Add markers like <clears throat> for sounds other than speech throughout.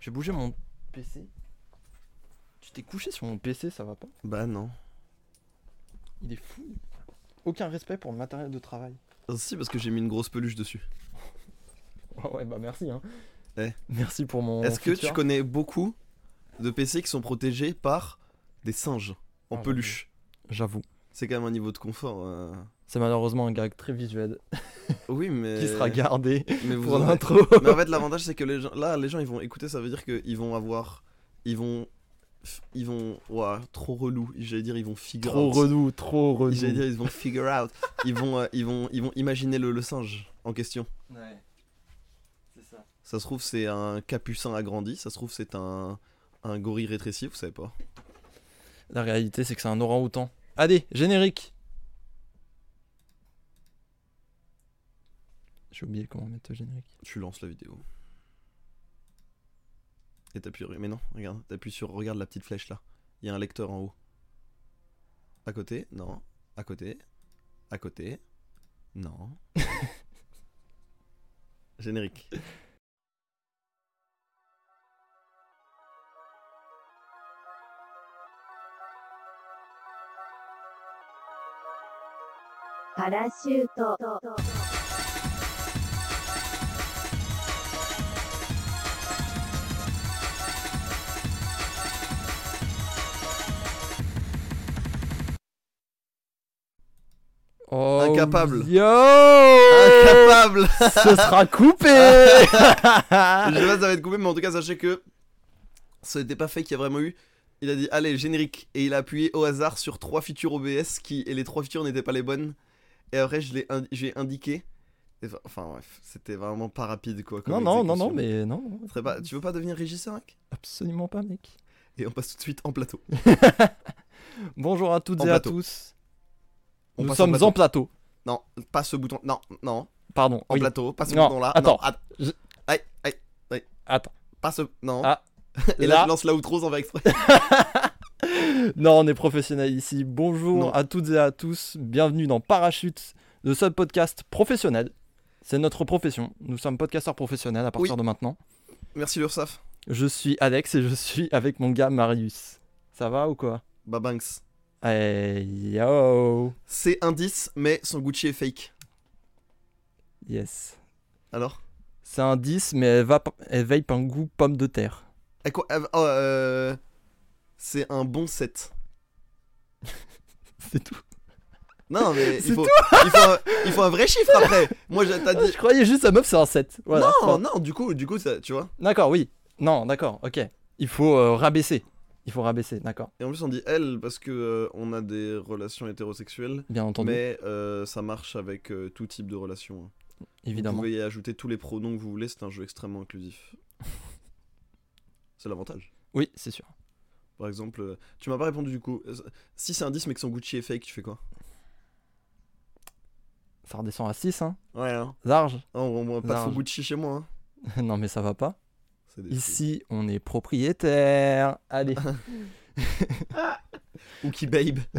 Je vais bouger mon PC. Tu t'es couché sur mon PC, ça va pas Bah non. Il est fou. Aucun respect pour le matériel de travail. Ah, si, parce que j'ai mis une grosse peluche dessus. <laughs> Ouais, ouais, bah merci. Hein. Eh. Merci pour mon. Est-ce que tu connais beaucoup de PC qui sont protégés par des singes en Ah, peluche? J'avoue. C'est quand même un niveau de confort. euh. C'est malheureusement un gag très visuel <laughs> Oui, mais. qui sera gardé mais vous pour l'intro. Mais en fait, l'avantage, c'est que les gens, là, les gens, ils vont écouter, ça veut dire qu'ils vont avoir. Ils vont. Ils vont. Ouah, trop relou. J'allais dire, ils vont figure trop out. relou, trop relou. J'allais dire, ils vont figure out. ils, vont, euh, ils, vont, ils vont imaginer le, le singe en question. Ouais. C'est ça. Ça se trouve, c'est un capucin agrandi. Ça se trouve, c'est un, un gorille rétréci, vous savez pas. La réalité, c'est que c'est un orang-outan. Allez, générique J'ai oublié comment mettre le générique. Tu lances la vidéo. Et t'appuies. Mais non, regarde, t'appuies sur. Regarde la petite flèche là. Il y a un lecteur en haut. À côté Non. À côté À côté Non. <laughs> Générique. Oh, Incapable. Yo Incapable <laughs> Ce sera coupé Je sais pas si ça va être coupé, mais en tout cas, sachez que ce n'était pas fait qu'il y a vraiment eu. Il a dit allez, générique. Et il a appuyé au hasard sur trois features OBS qui, et les trois features n'étaient pas les bonnes. Et après, je l'ai indi- j'ai indiqué. Et enfin- bref, c'était vraiment pas rapide quoi. Non, non, non, non, mais non. Pas- Tu veux pas devenir régisseur, mec? Absolument pas, mec. Et on passe tout de suite en plateau. <laughs> Bonjour à toutes En et à tous. On Nous sommes en plateau. Non, pas ce bouton. Non, non. Pardon. En oui. plateau, pas ce Non, bouton là. attends. Non, att- Je- Aïe, aïe, Attends. pas ce. Non. Ah, <laughs> Et là, là- je lance la outro sans faire exprès. <laughs> Non, on est professionnel ici. Bonjour Non. à toutes et à tous. Bienvenue dans Parachute, le seul podcast professionnel. C'est notre profession. Nous sommes podcasteurs professionnels à partir Oui. de maintenant. Merci l'URSAF. Je suis Alex et je suis avec mon gars Marius. Ça va ou quoi? Bah Banks. Hey yo C'est un 10, mais son Gucci est fake. Yes. Alors? C'est un 10, mais elle, va, elle vape un goût pomme de terre. Eh, quoi, oh, euh, C'est un bon 7. <laughs> C'est tout. Non, mais C'est il faut, il, faut un, il faut un vrai chiffre après. Moi, je- <laughs> dit. Je croyais juste sa meuf, c'est un 7. Voilà. non, non, du coup, du coup, ça, tu vois. D'accord, oui. Non, d'accord, ok. Il faut euh, rabaisser. Il faut rabaisser, d'accord. Et en plus, on dit elle parce que euh, on a des relations hétérosexuelles, Bien entendu, mais euh, ça marche avec euh, tout type de relation. hein. Vous évidemment. pouvez y ajouter tous les pronoms que vous voulez. C'est un jeu extrêmement inclusif. <laughs> C'est l'avantage. Oui, c'est sûr. Par exemple, euh, tu m'as pas répondu du coup. Euh, Si c'est un 10 mais que son Gucci est fake, tu fais quoi? Ça redescend à 6, hein. Ouais, hein. Large. Non, on voit pas de faux Large. Gucci chez moi. hein. <laughs> non, mais ça va pas. Des Ici, on est propriétaire. Allez. <laughs> <laughs> Ouki Babe. <laughs>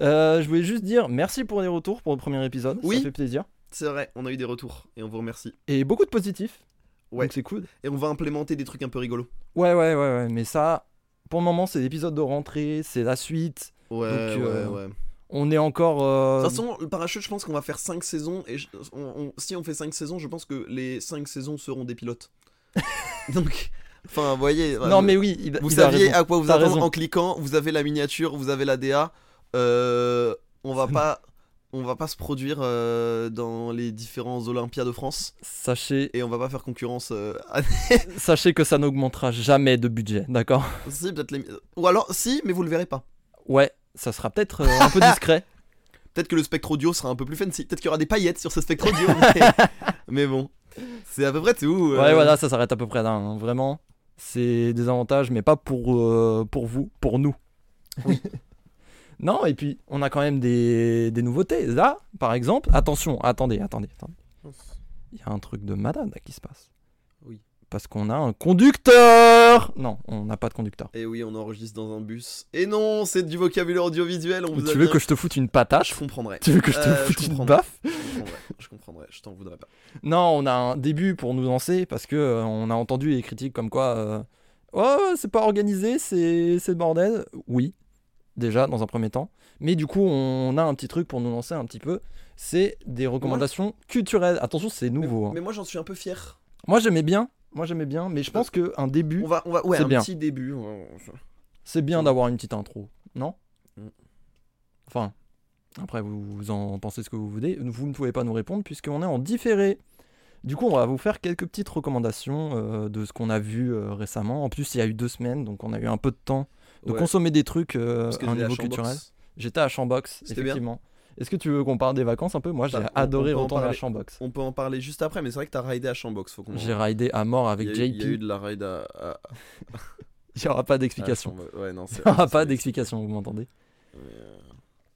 Euh, je voulais juste dire merci pour les retours pour le premier épisode. Oui. Ça fait plaisir. C'est vrai, on a eu des retours et on vous remercie. Et beaucoup de positifs. Ouais. Donc c'est cool. Et on va implémenter des trucs un peu rigolos. Ouais, ouais, ouais, ouais. Mais ça, pour le moment, c'est l'épisode de rentrée. C'est la suite. Ouais, Donc, euh, ouais, ouais. On est encore. euh, De toute façon, le parachute, je pense qu'on va faire 5 saisons. Et je- on- on- si on fait 5 saisons, je pense que les 5 saisons seront des pilotes. <laughs> Donc, enfin, vous voyez. Non, mais oui. il- Vous il saviez à quoi vous attendre en cliquant. Vous avez la miniature, vous avez la DA. Euh, on va pas. On va pas se produire euh, dans les différents Olympiades de France Sachez, et on va pas faire concurrence euh, à <laughs> sachez que ça n'augmentera jamais de budget, d'accord? Si, peut-être les- ou alors si mais vous le verrez pas Ouais, ça sera peut-être euh, un peu <laughs> discret. Peut-être que le spectre audio sera un peu plus fancy. Peut-être qu'il y aura des paillettes sur ce spectre audio. mais... mais bon. C'est à peu près tout. euh. Ouais, voilà, ça s'arrête à peu près là. hein. Vraiment, c'est des avantages, mais pas pour, euh, pour vous, pour nous. <laughs> non, et puis, on a quand même des, des nouveautés. Là, par exemple, attention, attendez, attendez, attendez. Il y a un truc de malade là qui se passe. Parce qu'on a un conducteur Non, on n'a pas de conducteur. Et oui, on enregistre dans un bus. Et non, c'est du vocabulaire audiovisuel. On vous a tu veux bien- que je te foute une patate Je comprendrais. Tu veux que je te Euh, foute je une baffe Je comprendrais. Je comprendrais. Je t'en voudrais pas. Non, on a un début pour nous lancer parce que euh, on a entendu les critiques comme quoi euh, oh c'est pas organisé, c'est le bordel. Oui, déjà dans un premier temps. Mais du coup, on a un petit truc pour nous lancer un petit peu. C'est des recommandations culturelles. Attention, c'est nouveau. Mais, hein. mais moi, j'en suis un peu fier. Moi j'aimais bien. Moi j'aimais bien, mais je pense que un début, On va, on va, ouais, C'est un bien. petit début. c'est bien d'avoir une petite intro, non Mm. Enfin, après vous, vous en pensez ce que vous voulez. Vous ne pouvez pas nous répondre puisqu'on est en différé. Du coup, on va vous faire quelques petites recommandations euh, de ce qu'on a vu euh, récemment. En plus, il y a eu deux semaines, donc on a eu un peu de temps de Ouais, consommer des trucs euh, à un niveau culturel. J'étais à Chambox, bien. Est-ce que tu veux qu'on parle des vacances un peu? Moi, j'ai Bah, adoré retourner à. Chambox. On peut en parler juste après, mais c'est vrai que t'as raidé à Chambox. J'ai raidé à mort avec JP. il y a eu de la raid à. à- <laughs> Il n'y aura pas d'explication. Ouais, non, <laughs> Il n'y aura pas d'explication, vous m'entendez? Euh,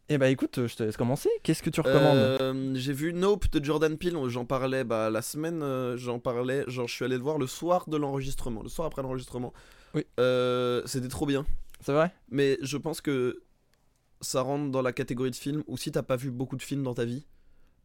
Eh bah écoute, je te laisse commencer. Qu'est-ce que tu recommandes? Euh, j'ai vu Nope de Jordan Peele, j'en parlais bah, la semaine, euh, j'en parlais, genre je suis allé le voir le soir de l'enregistrement, le soir après l'enregistrement. Oui. C'était trop bien, C'est vrai? Mais je pense que ça rentre dans la catégorie de films où si t'as pas vu beaucoup de films dans ta vie,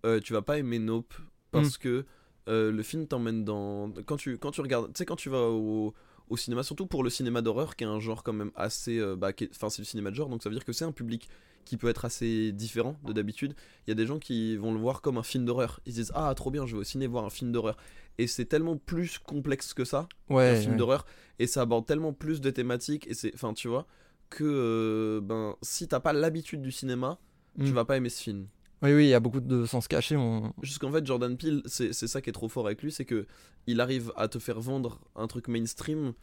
euh, tu vas pas aimer Nope parce que euh, le film t'emmène dans quand tu quand tu regardes, tu sais quand tu vas au au cinéma, surtout pour le cinéma d'horreur, qui est un genre quand même assez. euh, bah, Enfin, c'est le cinéma de genre, donc ça veut dire que c'est un public qui peut être assez différent de d'habitude. Il y a des gens qui vont le voir comme un film d'horreur. Ils se disent Ah, trop bien, je vais au ciné voir un film d'horreur. Et c'est tellement plus complexe que ça, un film ouais. d'horreur, et ça aborde tellement plus de thématiques, et c'est. Enfin, tu vois, que euh, ben, si t'as pas l'habitude du cinéma, tu Mm. vas pas aimer ce film. Oui, oui, il y a beaucoup de sens cachés. On... Jusqu'en fait, Jordan Peele, c'est ça qui est trop fort avec lui, c'est que il arrive à te faire vendre un truc mainstream,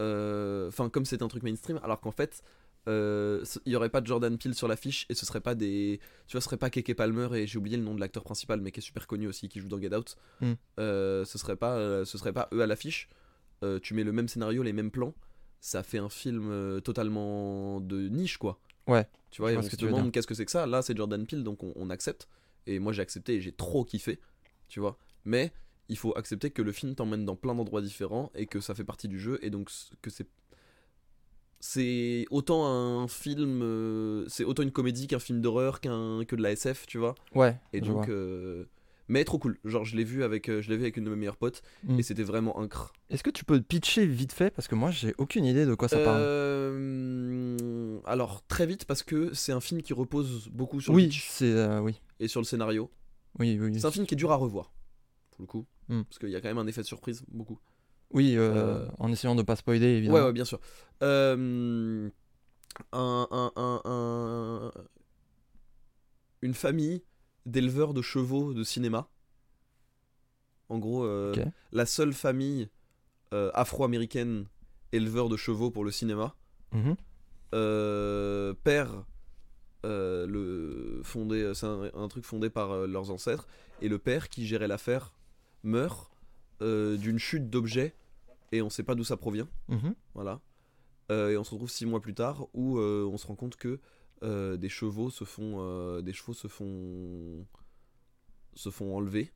euh, enfin comme c'est un truc mainstream, alors qu'en fait, euh, il y aurait pas de Jordan Peele sur l'affiche et ce serait pas des, tu vois, ce serait pas Keke Palmer et j'ai oublié le nom de l'acteur principal, mais qui est super connu aussi, qui joue dans Get Out. Mm. Euh, ce serait pas, euh, ce serait pas eux à l'affiche. Euh, tu mets le même scénario, les mêmes plans, ça fait un film euh, totalement de niche, quoi. Ouais, Tu vois, et on se que tu veux demande qu'est-ce que c'est que ça. Là, c'est Jordan Peele, donc on, on accepte. Et moi, j'ai accepté et j'ai trop kiffé. Tu vois. Mais il faut accepter que le film t'emmène dans plein d'endroits différents et que ça fait partie du jeu. Et donc, que c'est. C'est autant un film. euh, c'est autant une comédie qu'un film d'horreur qu'un que de la SF, tu vois. Ouais. Et donc. euh, Mais trop cool. Genre, je l'ai vu avec, euh, je l'ai vu avec une de mes meilleures potes Mm. et c'était vraiment incre. Est-ce que tu peux pitcher vite fait Parce que moi, j'ai aucune idée de quoi ça parle. Euh, Alors, très vite, parce que c'est un film qui repose beaucoup sur le Oui, pitch c'est. euh, oui. et sur le scénario. Oui, oui. C'est un film qui est dur à revoir, pour le coup. Hmm. Parce qu'il y a quand même un effet de surprise, beaucoup. Oui, euh, en essayant de pas spoiler, évidemment. Ouais, ouais, bien sûr. Un, un- un- un- Une famille d'éleveurs de chevaux de cinéma. En gros, euh, la seule famille euh, afro-américaine éleveur de chevaux pour le cinéma. Mhm. euh, père le fondé c'est un, un truc fondé par leurs ancêtres et le père qui gérait l'affaire meurt d'une chute d'objets et on sait pas d'où ça provient Mhm. voilà et on se retrouve six mois plus tard où on se rend compte que euh, des chevaux se font euh, des chevaux se font se font enlever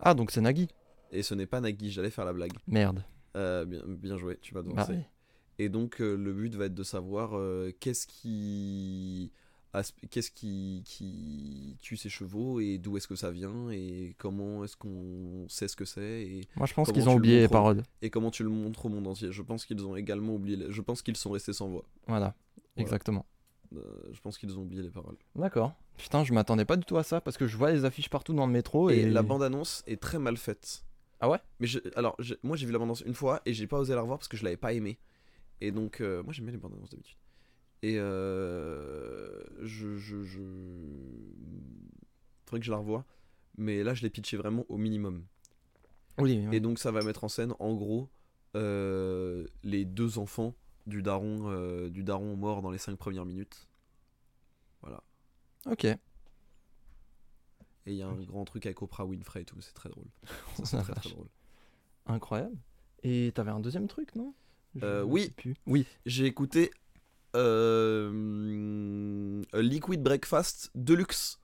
Ah, donc c'est Nagui. et ce n'est pas Nagui j'allais faire la blague Merde. Euh, bien, bien joué tu m'as Bah, devancé oui. Et donc le but va être de savoir qu'est-ce qui qu'est-ce qui, qui tue ces chevaux et d'où est-ce que ça vient et comment est-ce qu'on sait ce que c'est et, Moi, je pense qu'ils ont oublié les paroles. et comment tu le montres au monde entier. Je pense qu'ils ont également oublié. les- Je pense qu'ils sont restés sans voix. Voilà. Voilà. Exactement. Euh, je pense qu'ils ont oublié les paroles. D'accord. Putain, je m'attendais pas du tout à ça parce que je vois les affiches partout dans le métro et, Et, la bande-annonce est très mal faite. Ah ouais? Mais je- alors je- moi j'ai vu la bande-annonce une fois et j'ai pas osé la revoir parce que je l'avais pas aimée. Et donc euh, moi j'aime bien les bandes-annonces d'habitude. Et euh, je, je, je... Faudrait que je la revoie. Mais là je l'ai pitché vraiment au minimum. Oui, oui. Et donc ça va mettre en scène en gros euh, les deux enfants du daron, euh, du daron mort dans les cinq premières minutes. Ok. Et il y a un grand truc avec Oprah Winfrey et tout, c'est très drôle. <laughs> C'est très drôle. Incroyable. Et t'avais un deuxième truc, non? Euh, oui. Oui. J'ai écouté euh, A Liquid Breakfast Deluxe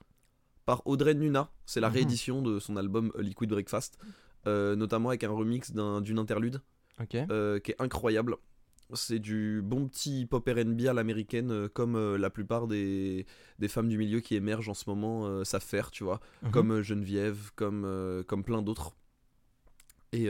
par Audrey Nuna. C'est la Mhm. réédition de son album A Liquid Breakfast, euh, notamment avec un remix d'un- d'une interlude Ok. euh, qui est incroyable. C'est du bon petit hip-hop R&B à l'américaine, euh, comme euh, la plupart des, des femmes du milieu qui émergent en ce moment euh, savent faire, tu vois. Mhm. Comme Geneviève, comme, comme plein d'autres. Et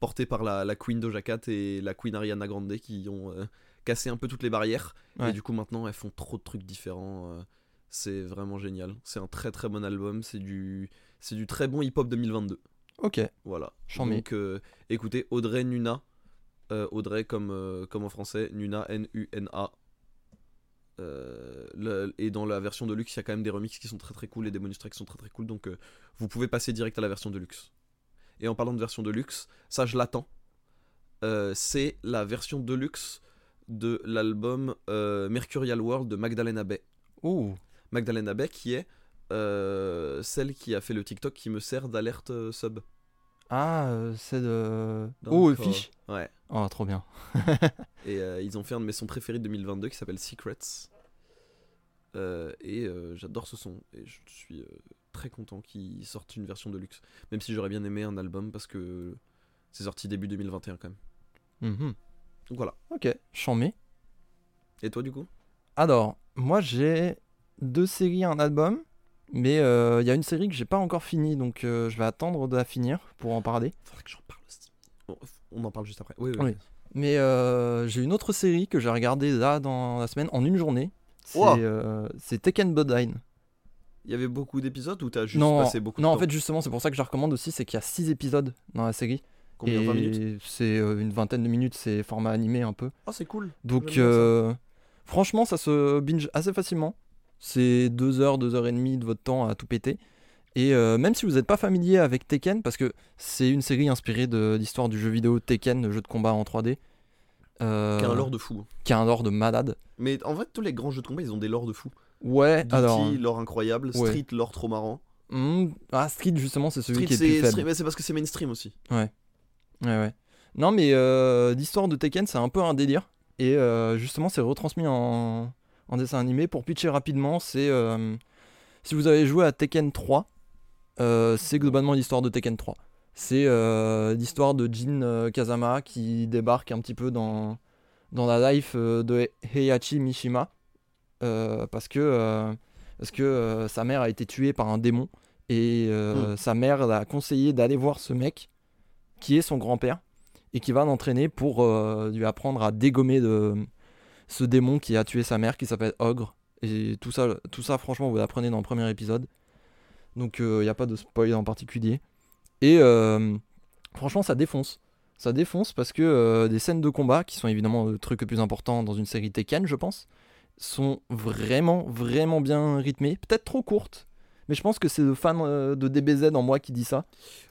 porté par la, la Queen Doja Cat et la Queen Ariana Grande qui ont euh, cassé un peu toutes les barrières. Ouais. Et du coup, maintenant, elles font trop de trucs différents. euh, c'est vraiment génial. C'est un très très bon album. C'est du, c'est du très bon hip-hop 2022. Ok. Voilà. Chambé. Donc, euh, écoutez, Audrey Nuna. Euh, Audrey comme, euh, comme en français, Nuna, N-U-N-A. Euh, et dans la version de luxe, il y a quand même des remixes qui sont très très cool et des bonus tracks qui sont très très cool. Donc, vous pouvez passer direct à la version de luxe. Et en parlant de version de luxe, ça je l'attends. C'est la version de luxe de l'album Mercurial World de Magdalena Bay. Ouh. Magdalena Bay qui est celle qui a fait le TikTok qui me sert d'alerte sub. Ah, c'est de. Donc, Oh, fiche. Ouais. Oh, trop bien. <laughs> Et euh, ils ont fait un de mes sons préférés de 2022 qui s'appelle Secrets. Euh, et euh, j'adore ce son. Et je suis très content qu'ils sortent une version de luxe. Même si j'aurais bien aimé un album parce que c'est sorti début 2021 quand même. Mhm. Donc voilà. Ok, chambé. Et toi du coup? Alors, moi j'ai deux séries, un album, mais euh, il y a une série que j'ai pas encore finie, donc euh, je vais attendre de la finir pour en parler. Faudrait que j'en parle aussi. On en parle juste après. Oui, oui. Oui. Mais euh, j'ai une autre série que j'ai regardée là dans la semaine en une journée. C'est Wow. euh, Tekken Bloodline. Il y avait beaucoup d'épisodes ou t'as juste non, passé beaucoup de non en fait justement c'est pour ça que je la recommande aussi, c'est qu'il y a 6 épisodes dans la série. Combien et 20 minutes C'est euh, une vingtaine de minutes, c'est format animé un peu. Ah, c'est cool. Donc ça. euh, franchement ça se binge assez facilement. C'est 2 heures, 2 heures et demie de votre temps à tout péter. Et euh, même si vous n'êtes pas familier avec Tekken, parce que c'est une série inspirée de l'histoire du jeu vidéo Tekken, le jeu de combat en 3D. euh, Qui a un lore de fou. qui a un lore de malade. Mais en fait, tous les grands jeux de combat, ils ont des lores de fou. Ouais, Duty, alors. lore incroyable. ouais. Street, lore trop marrant. hmm, ah, Street, justement, c'est celui Street, qui est le c'est plus faible. C'est parce que c'est mainstream aussi. Ouais, ouais. Non, mais euh, l'histoire de Tekken, c'est un peu un délire. Et euh, justement, c'est retransmis en, en dessin animé. Pour pitcher rapidement, c'est. euh, si vous avez joué à Tekken 3, euh, c'est globalement l'histoire de Tekken 3. C'est euh, l'histoire de Jin euh, Kazama qui débarque un petit peu dans, dans la life euh, de Heihachi Mishima. euh, parce que, euh, parce que euh, sa mère a été tuée par un démon. Et euh, sa mère l'a conseillé d'aller voir ce mec qui est son grand-père et qui va l'entraîner pour euh, lui apprendre à dégommer de, ce démon qui a tué sa mère qui s'appelle Ogre. Et tout ça, tout ça, franchement, vous l'apprenez dans le premier épisode. Donc il n'y a pas de spoil en particulier. Et euh, franchement, ça défonce. Ça défonce parce que euh, des scènes de combat, qui sont évidemment le truc le plus important dans une série Tekken, je pense, sont vraiment, vraiment bien rythmées. Peut-être trop courtes. Mais je pense que c'est le fan euh, de DBZ en moi qui dit ça.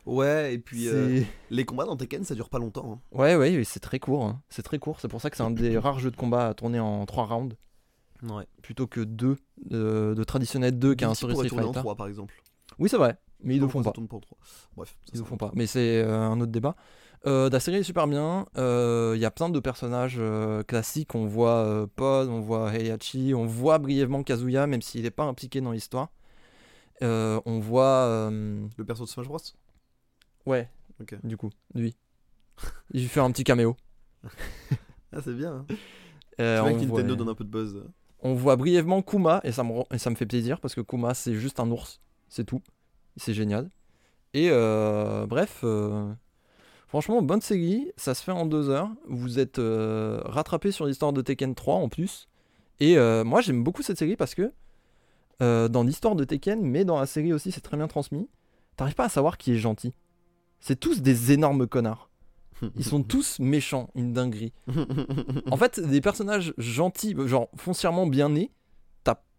Ouais, et puis euh, les combats dans Tekken, ça dure pas longtemps. hein. Ouais, ouais, c'est très court. hein. C'est très court. C'est pour ça que c'est un des rares jeux de combat à tourner en 3 rounds Ouais. plutôt que 2 de, de traditionnel 2 qui a un Street tourner en Fighter. 3 par exemple. Oui, c'est vrai, mais ils le font pas. tourne pas en 3 Bref. Ils le c'est font pas. Mais c'est euh, un autre débat. Euh, la série est super bien. Euh, Il y a plein de personnages euh, classiques. On voit euh, Pod, on voit Heihachi, on voit brièvement Kazuya, même s'il n'est pas impliqué dans l'histoire. Euh, on voit. euh, Le perso de Smash Bros? Ouais, du coup, lui. Il fait un petit caméo. <laughs> Ah, c'est bien. Hein. Euh, on voit- donne un peu de buzz. On voit brièvement Kuma et ça me, et ça me fait plaisir parce que Kuma c'est juste un ours, c'est tout. C'est génial. Et euh, bref, euh, franchement, bonne série, ça se fait en deux heures. Vous êtes euh, rattrapé sur l'histoire de Tekken 3 en plus. Et moi j'aime beaucoup cette série parce que dans l'histoire de Tekken, mais dans la série aussi c'est très bien transmis, t'arrives pas à savoir qui est gentil. C'est tous des énormes connards. Ils sont <laughs> tous méchants, une dinguerie. En fait, des personnages gentils, genre foncièrement bien nés,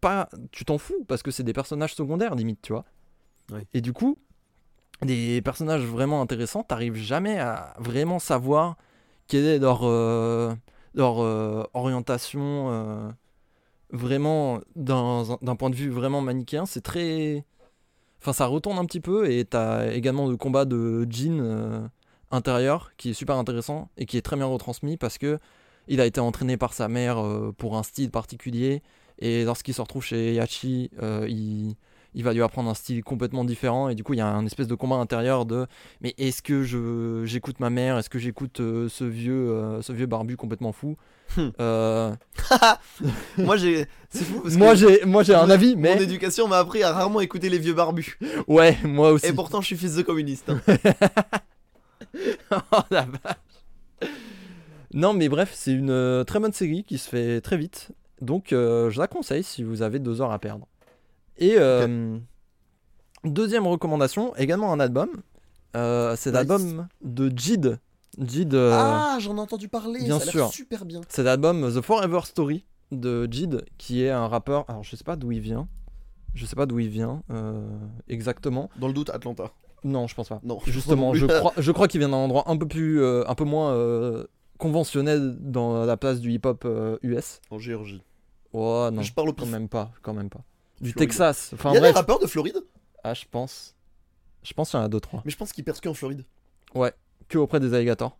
pas, tu t'en fous parce que c'est des personnages secondaires limite, tu vois. Et du coup, des personnages vraiment intéressants, t'arrives jamais à vraiment savoir quelle est leur euh, leur euh, orientation euh, vraiment d'un d'un point de vue vraiment manichéen. C'est très, enfin ça retourne un petit peu et t'as également le combat de Jin euh, intérieur qui est super intéressant et qui est très bien retransmis parce que il a été entraîné par sa mère pour un style particulier et lorsqu'il se retrouve chez Yachi, euh, il, il va lui apprendre un style complètement différent et du coup il y a un espèce de combat intérieur de mais est-ce que je j'écoute ma mère? Est-ce que j'écoute euh, ce vieux euh, ce vieux barbu complètement fou? Hmm. <laughs> Moi j'ai. C'est fou parce moi j'ai moi j'ai un mon- avis Mon mais éducation m'a appris à rarement écouter les vieux barbus. ouais moi aussi Et pourtant je suis fils de communiste. hein. <laughs> Oh, la vache. non mais bref c'est une très bonne série qui se fait très vite donc euh, je la conseille si vous avez deux heures à perdre et euh, deuxième recommandation également un album Euh, c'est l'album de Jid Jid Ah, j'en ai entendu parler. bien ça a l'air sûr. super bien. C'est l'album The Forever Story de Jid, qui est un rappeur. Alors, je sais pas d'où il vient. Je sais pas d'où il vient exactement. Dans le doute, Atlanta. Non, je pense pas. Non. Justement, <laughs> je crois, je crois qu'il vient d'un endroit un peu plus, un peu moins conventionnel dans la place du hip-hop US. En Géorgie. Oh non, Je parle au quand même pas, quand même pas. Du Floride. Texas. Enfin Il y a bref. des rappeurs de Floride, Ah, je pense. Je pense qu'il y en a deux trois. mais je pense qu'ils percent qu'en Floride. Que auprès des alligators.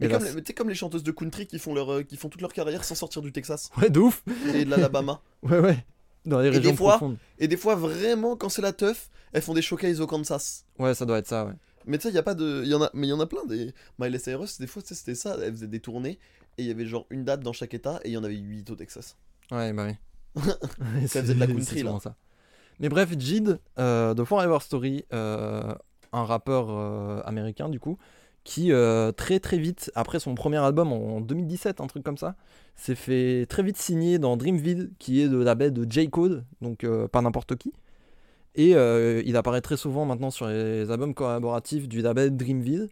Mais comme les, mais comme les chanteuses de country qui font, leur, euh, qui font toute leur carrière sans sortir du Texas <laughs> Ouais, de ouf. et de l'Alabama. <laughs> Ouais, ouais. Dans les des régions fois- profondes. Et des fois, vraiment, quand c'est la teuf, elles font des showcases au Kansas. Ouais, ça doit être ça, ouais. Mais tu sais, il y a pas de. Y en a... Mais il y en a plein. Des... Miley Cyrus, des fois, c'était ça. Elle faisait des tournées. Et il y avait genre une date dans chaque état. Et il y en avait 8 au Texas. Ouais, bah oui. Ça faisait de la C'est- country, c'est là. souvent ça. Mais bref, Jid, euh, de Forever Story, euh, un rappeur euh, américain du coup, qui euh, très très vite, après son premier album en 2017, un truc comme ça, s'est fait très vite signer dans Dreamville, qui est de la baie de J. Code, donc pas n'importe qui. Et il apparaît très souvent maintenant sur les albums collaboratifs du label Dreamville.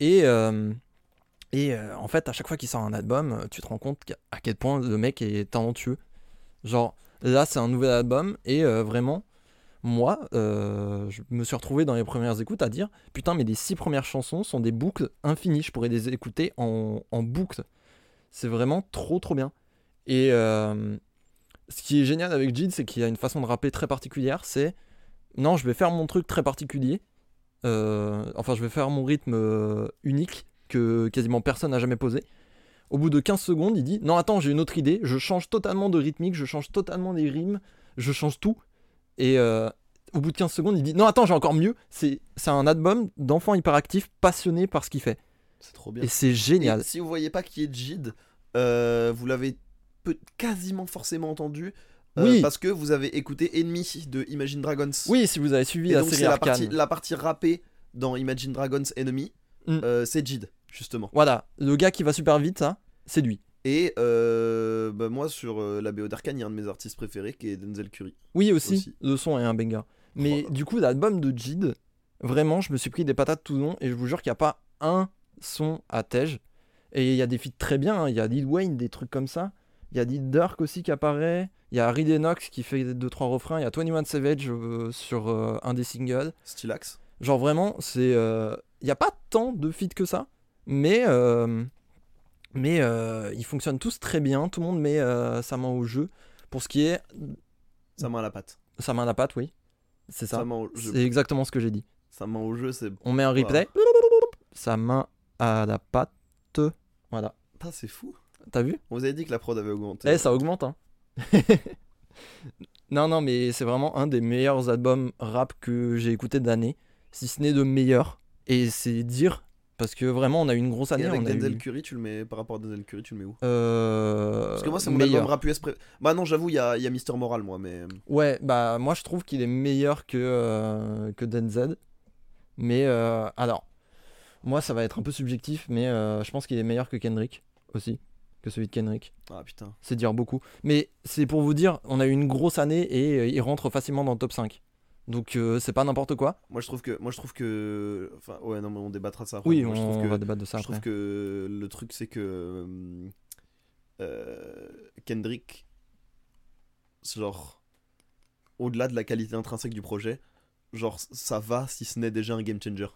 Et, et euh, en fait, à chaque fois qu'il sort un album, euh, tu te rends compte à quel point le mec est talentueux. Genre, là, c'est un nouvel album, et euh, vraiment, moi, je me suis retrouvé dans les premières écoutes à dire Putain, mais les six premières chansons sont des boucles infinies, je pourrais les écouter en, en boucle. C'est vraiment trop, trop bien. Et ce qui est génial avec Jid, c'est qu'il a une façon de rapper très particulière. C'est non, je vais faire mon truc très particulier. Enfin, je vais faire mon rythme unique que quasiment personne n'a jamais posé. Au bout de 15 secondes, il dit Non, attends, j'ai une autre idée. Je change totalement de rythmique, je change totalement les rimes, je change tout. Et euh, au bout de 15 secondes, il dit Non, attends, j'ai encore mieux. C'est un album d'enfant hyperactif passionné par ce qu'il fait. C'est trop bien. Et c'est génial. Et si vous voyez pas qui est Jid, euh, vous l'avez quasiment forcément entendu. euh, Oui. Parce que vous avez écouté Enemy de Imagine Dragons. Oui, si vous avez suivi Et la donc série la partie, la partie rappée dans Imagine Dragons Enemy. Mm. c'est Jid, justement. Voilà, le gars qui va super vite, ça, c'est lui. Et euh, bah, moi, sur euh, la BO d'Arkane, il y a un de mes artistes préférés qui est Denzel Curry. Oui aussi, Aussi. le son est un banger. Mais du coup, l'album de Jid, vraiment, je me suis pris des patates tout le long et je vous jure qu'il n'y a pas un son à Tej. Et il y a des feats très bien, hein. il y a Lil Wayne, des trucs comme ça. Il y a Lil Durk aussi qui apparaît. Il y a Reed Enox qui fait 2-3 refrains. Il y a 21 Savage euh, sur un des singles. Stylax. Genre vraiment, c'est. Il n'y a pas tant de feats que ça. Mais. euh, Mais euh, ils fonctionnent tous très bien. Tout le monde met euh, sa main au jeu. Pour ce qui est. Sa main à la patte. Sa main à la patte, oui. C'est ça. C'est exactement ce que j'ai dit. Sa main au jeu, c'est. On met un replay. Sa main à la patte. Voilà. Putain, c'est fou. T'as vu? On vous avait dit que la prod avait augmenté. Eh, ça augmente, hein. <laughs> non, non, mais c'est vraiment un des meilleurs albums rap que j'ai écouté d'année. Si ce n'est de meilleur. Et c'est dire. Parce que vraiment, on a eu une grosse Et année. avec on a Denzel eu... Curry, tu le mets par rapport à Denzel Curry, tu le mets où? Euh, Parce que moi, c'est mon meilleur. album rap US pré... Bah non, j'avoue, il y a, il y a Mister Moral, moi, mais. Ouais, bah moi je trouve qu'il est meilleur que, euh, que Denzel. Mais euh, alors, moi ça va être un peu subjectif, mais euh, je pense qu'il est meilleur que Kendrick aussi, que celui de Kendrick. Ah putain. C'est dire beaucoup. Mais c'est pour vous dire, on a eu une grosse année et il rentre facilement dans le top 5. Donc euh, c'est pas n'importe quoi. Moi, je trouve que. Moi, je trouve que. Enfin, ouais, non, mais on débattra de ça après. Oui, Moi, on, je trouve que... va débattre de ça je trouve que le truc, c'est que. euh, euh, Kendrick. Genre. Au-delà de la qualité intrinsèque du projet, genre, ça va si ce n'est déjà un game changer.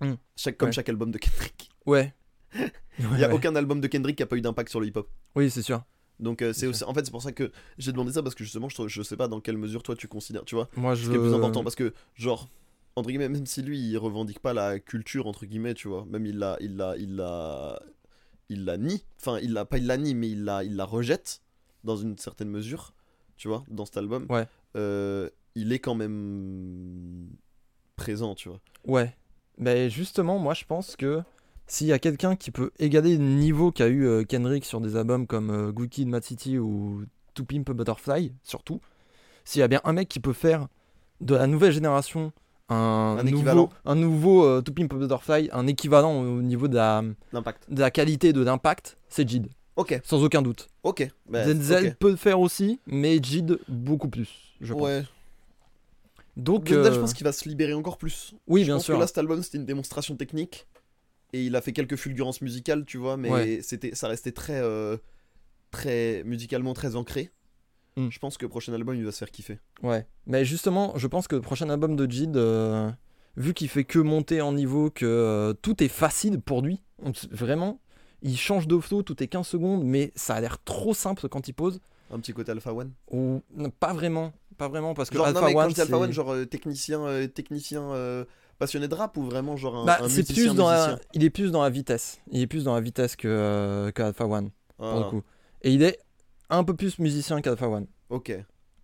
Hmm. Chaque, comme Ouais. chaque album de Kendrick. Ouais. <laughs> Il n'y a ouais. aucun album de Kendrick qui a pas eu d'impact sur le hip-hop. Oui, c'est sûr. Donc euh, c'est aussi, en fait c'est pour ça que j'ai demandé ça parce que justement je, je sais pas dans quelle mesure toi tu considères, tu vois, Moi je. ce qui est plus important parce que genre entre guillemets même si lui il revendique pas la culture entre guillemets, tu vois, même il la il la il la il la nie, enfin il la pas il la nie mais il la il la rejette dans une certaine mesure, tu vois, dans cet album. Ouais. euh, il est quand même présent, tu vois. Ouais. Mais justement, moi je pense que s'il y a quelqu'un qui peut égaler le niveau qu'a eu euh, Kendrick sur des albums comme euh, Good Kid, Mad City ou To Pimp a Butterfly, surtout, s'il y a bien un mec qui peut faire de la nouvelle génération un, Un nouveau, équivalent. un nouveau euh, To Pimp a Butterfly, un équivalent au niveau de la, de la qualité et de l'impact, c'est Jid, Ok, sans aucun doute. ok. bah, Denzel peut le faire aussi, mais Jid beaucoup plus, je pense. Ouais. Donc, Denzel, euh, je pense qu'il va se libérer encore plus. oui, je bien pense sûr. que là, cet album, c'était une démonstration technique. Et il a fait quelques fulgurances musicales, tu vois, mais Ouais. c'était, ça restait très, euh, très musicalement très ancré. Mm. Je pense que le prochain album, il va se faire kiffer. Ouais, mais justement, je pense que le prochain album de Jid, euh, vu qu'il fait que monter en niveau, que euh, tout est facile pour lui, vraiment, il change de flow, tout est 15 secondes, mais ça a l'air trop simple quand il pose. Un petit côté Alpha One. Ou pas vraiment, pas vraiment, parce que Genre, Alpha non, mais One, Alpha One, genre technicien, technicien passionné de rap ou vraiment genre un, Bah, un musicien, plus dans la- il est plus dans la vitesse. Il est plus dans la vitesse que, euh, que Alpha One, pour Ah, le coup. Et il est un peu plus musicien qu'Alpha One. Ok.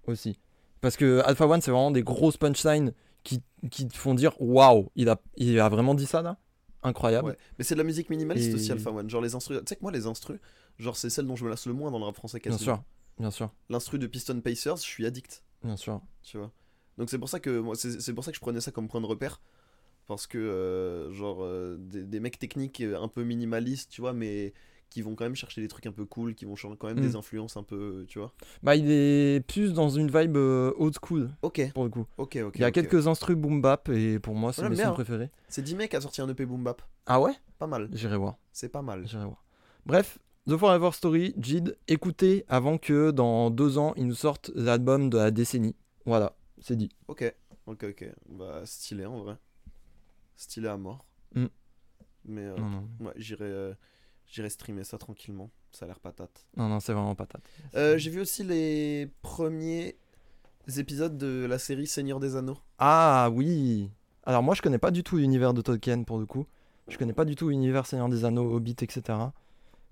aussi. Parce que Alpha One, c'est vraiment des grosses punchlines qui, qui te font dire waouh, il a, il a vraiment dit ça là? Incroyable. Ouais. Mais c'est de la musique minimaliste Et- aussi, Alpha One. Genre les instrus. Tu sais que moi, les instrus, genre c'est celle dont je me lasse le moins dans le rap français bien quasiment. sûr, bien sûr, L'instru de Piston Pacers, je suis addict. bien sûr. tu vois. Donc c'est pour ça que moi c'est c'est pour ça que je prenais ça comme point de repère parce que euh, genre euh, des, des mecs techniques euh, un peu minimalistes, tu vois, mais qui vont quand même chercher des trucs un peu cool, qui vont chercher quand même Mm. des influences un peu, tu vois. Bah, il est plus dans une vibe old school OK, pour le coup. OK, OK. il y a quelques instrus boom bap et pour moi, c'est Ouais, mes sons hein. préférés. C'est D-Mec qui a sorti un EP Boom Bap. Ah ouais? Pas mal. J'irai voir, C'est pas mal. j'irai voir. Bref, The Forever Story, Jid, écoutez avant que dans deux ans, ils nous sortent l'album de la décennie. Voilà, c'est dit. OK. OK, OK. Bah stylé en vrai. Stylé à mort. Mm. Mais euh, Non, non, ouais, j'irai euh, j'irai streamer ça tranquillement. Ça a l'air patate. non, non, c'est vraiment patate. Euh, j'ai vu aussi les premiers épisodes de la série Seigneur des Anneaux. Ah oui Alors moi je connais pas du tout l'univers de Tolkien pour le coup. Je connais pas du tout l'univers Seigneur des Anneaux, Hobbit, etc.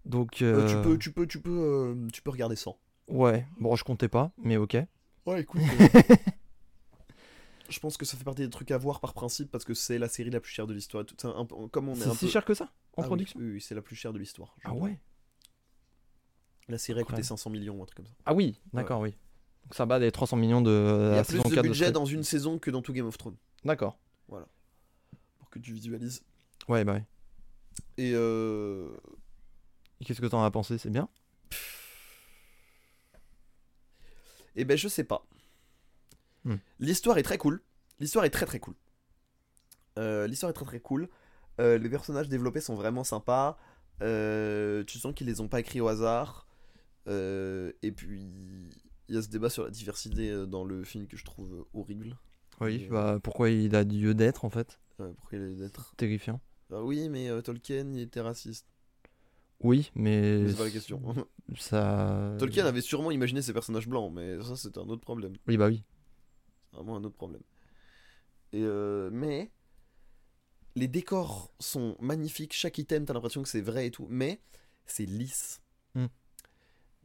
Donc Euh, tu peux, tu peux, tu peux, tu peux regarder sans. Ouais, bon je comptais pas, mais ok. Ouais, écoute. <laughs> je pense que ça fait partie des trucs à voir par principe parce que c'est la série la plus chère de l'histoire. tout. C'est un Comme on est, un si peu... cher que ça en Ah oui, production Oui, oui, c'est la plus chère de l'histoire. Ah crois. ouais La série a coûté Incroyable. 500 millions, un truc comme ça. Ah oui, d'accord, oui. Donc ça bat les 300 millions de Il y a plus de 4 budget dans une saison que dans tout Game of Thrones. D'accord. Pour que tu visualises. Ouais, bah ouais. Et euh... Et Qu'est-ce que t'en as pensé? C'est bien? Eh ben, je sais pas. Hmm. L'histoire est très cool. L'histoire est très très cool. Euh, L'histoire est très très cool. Euh, les personnages développés sont vraiment sympas. Euh, tu sens qu'ils les ont pas écrits au hasard. Et puis, il y a ce débat sur la diversité dans le film que je trouve horrible. Oui, Et, bah pourquoi il a lieu d'être en fait? Pourquoi il allait d'être? Terrifiant. Ah oui, mais Tolkien, il était raciste. Oui, mais. C'est pas la question. Ça. Tolkien avait sûrement imaginé ces personnages blancs, mais ça, c'est un autre problème. Oui, bah oui. Vraiment un autre problème. Et euh, mais les décors sont magnifiques, chaque item t'as l'impression que c'est vrai et tout, mais c'est lisse. Hmm.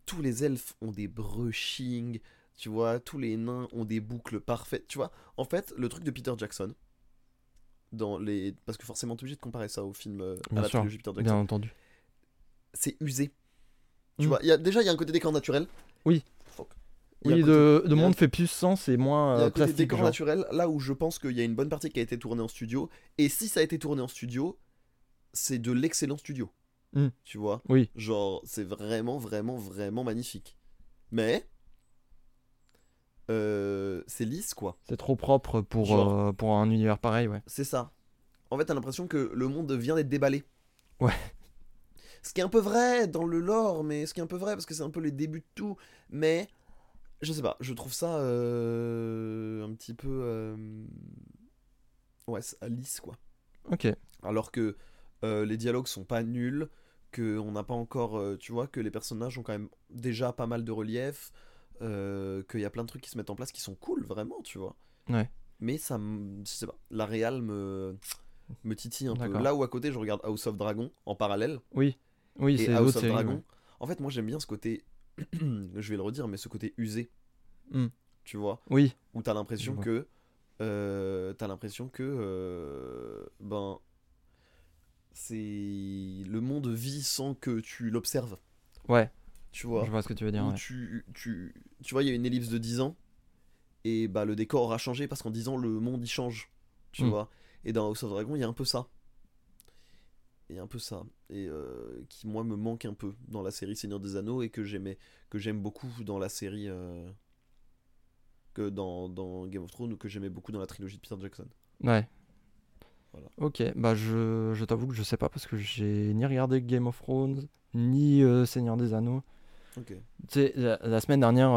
Tous les elfes ont des brushings, tu vois, tous les nains ont des boucles parfaites, tu vois. En fait, le truc de Peter Jackson dans les parce que forcément t'es obligé de comparer ça au film euh, à Bien la sûr, trilogie Peter Jackson, Bien entendu. c'est usé. Tu Hmm. vois, il y a déjà il y a un côté décor naturel. Oui. Oui, côté- de, monde fait plus sens et moins Il y a euh, un côté plastique. décor genre. naturel, là où je pense qu'il y a une bonne partie qui a été tournée en studio. Et si ça a été tourné en studio, c'est de l'excellent studio. Hmm. Tu vois? Oui. Genre, c'est vraiment, vraiment, vraiment magnifique. Mais. euh, c'est lisse, quoi. C'est trop propre pour, Genre. euh, pour un univers pareil, ouais. C'est ça. En fait, t'as l'impression que le monde vient d'être déballé. Ouais. Ce qui est un peu vrai dans le lore, mais ce qui est un peu vrai parce que c'est un peu les débuts de tout. Mais. Je sais pas, je trouve ça euh, un petit peu. euh, Ouais, c'est lisse, quoi. Ok. alors que euh, les dialogues sont pas nuls, que on n'a pas encore, tu vois, que les personnages ont quand même déjà pas mal de relief, qu'il y a plein de trucs qui se mettent en place qui sont cool, vraiment, tu vois. Ouais. Mais ça, je sais pas, la réal me me titille un peu. Là où à côté je regarde House of Dragon en parallèle Oui. Oui, c'est House of. Dragon. ouais. En fait, moi j'aime bien ce côté, <clears throat> je vais le redire, mais ce côté usé. Hmm. tu vois, Oui, où t'as l'impression que. euh, t'as l'impression que. euh, ben. C'est. Le monde vit sans que tu l'observes, ouais, tu vois? je vois ce que tu veux dire. ouais. tu, tu, tu vois, il y a une ellipse de 10 ans, et bah le décor aura changé parce qu'en 10 ans, le monde il change, tu Mm. vois? Et dans House of Dragon, il y a un peu ça. Un peu ça. Et euh, qui, moi, me manque un peu dans la série Seigneur des Anneaux et que j'aimais, que j'aime beaucoup dans la série. euh, que dans, dans Game of Thrones ou que j'aimais beaucoup dans la trilogie de Peter Jackson. Ouais. Voilà. Ok, bah je, je t'avoue que je sais pas parce que j'ai ni regardé Game of Thrones, ni euh, Seigneur des Anneaux. Ok. Tu sais, la, la semaine dernière,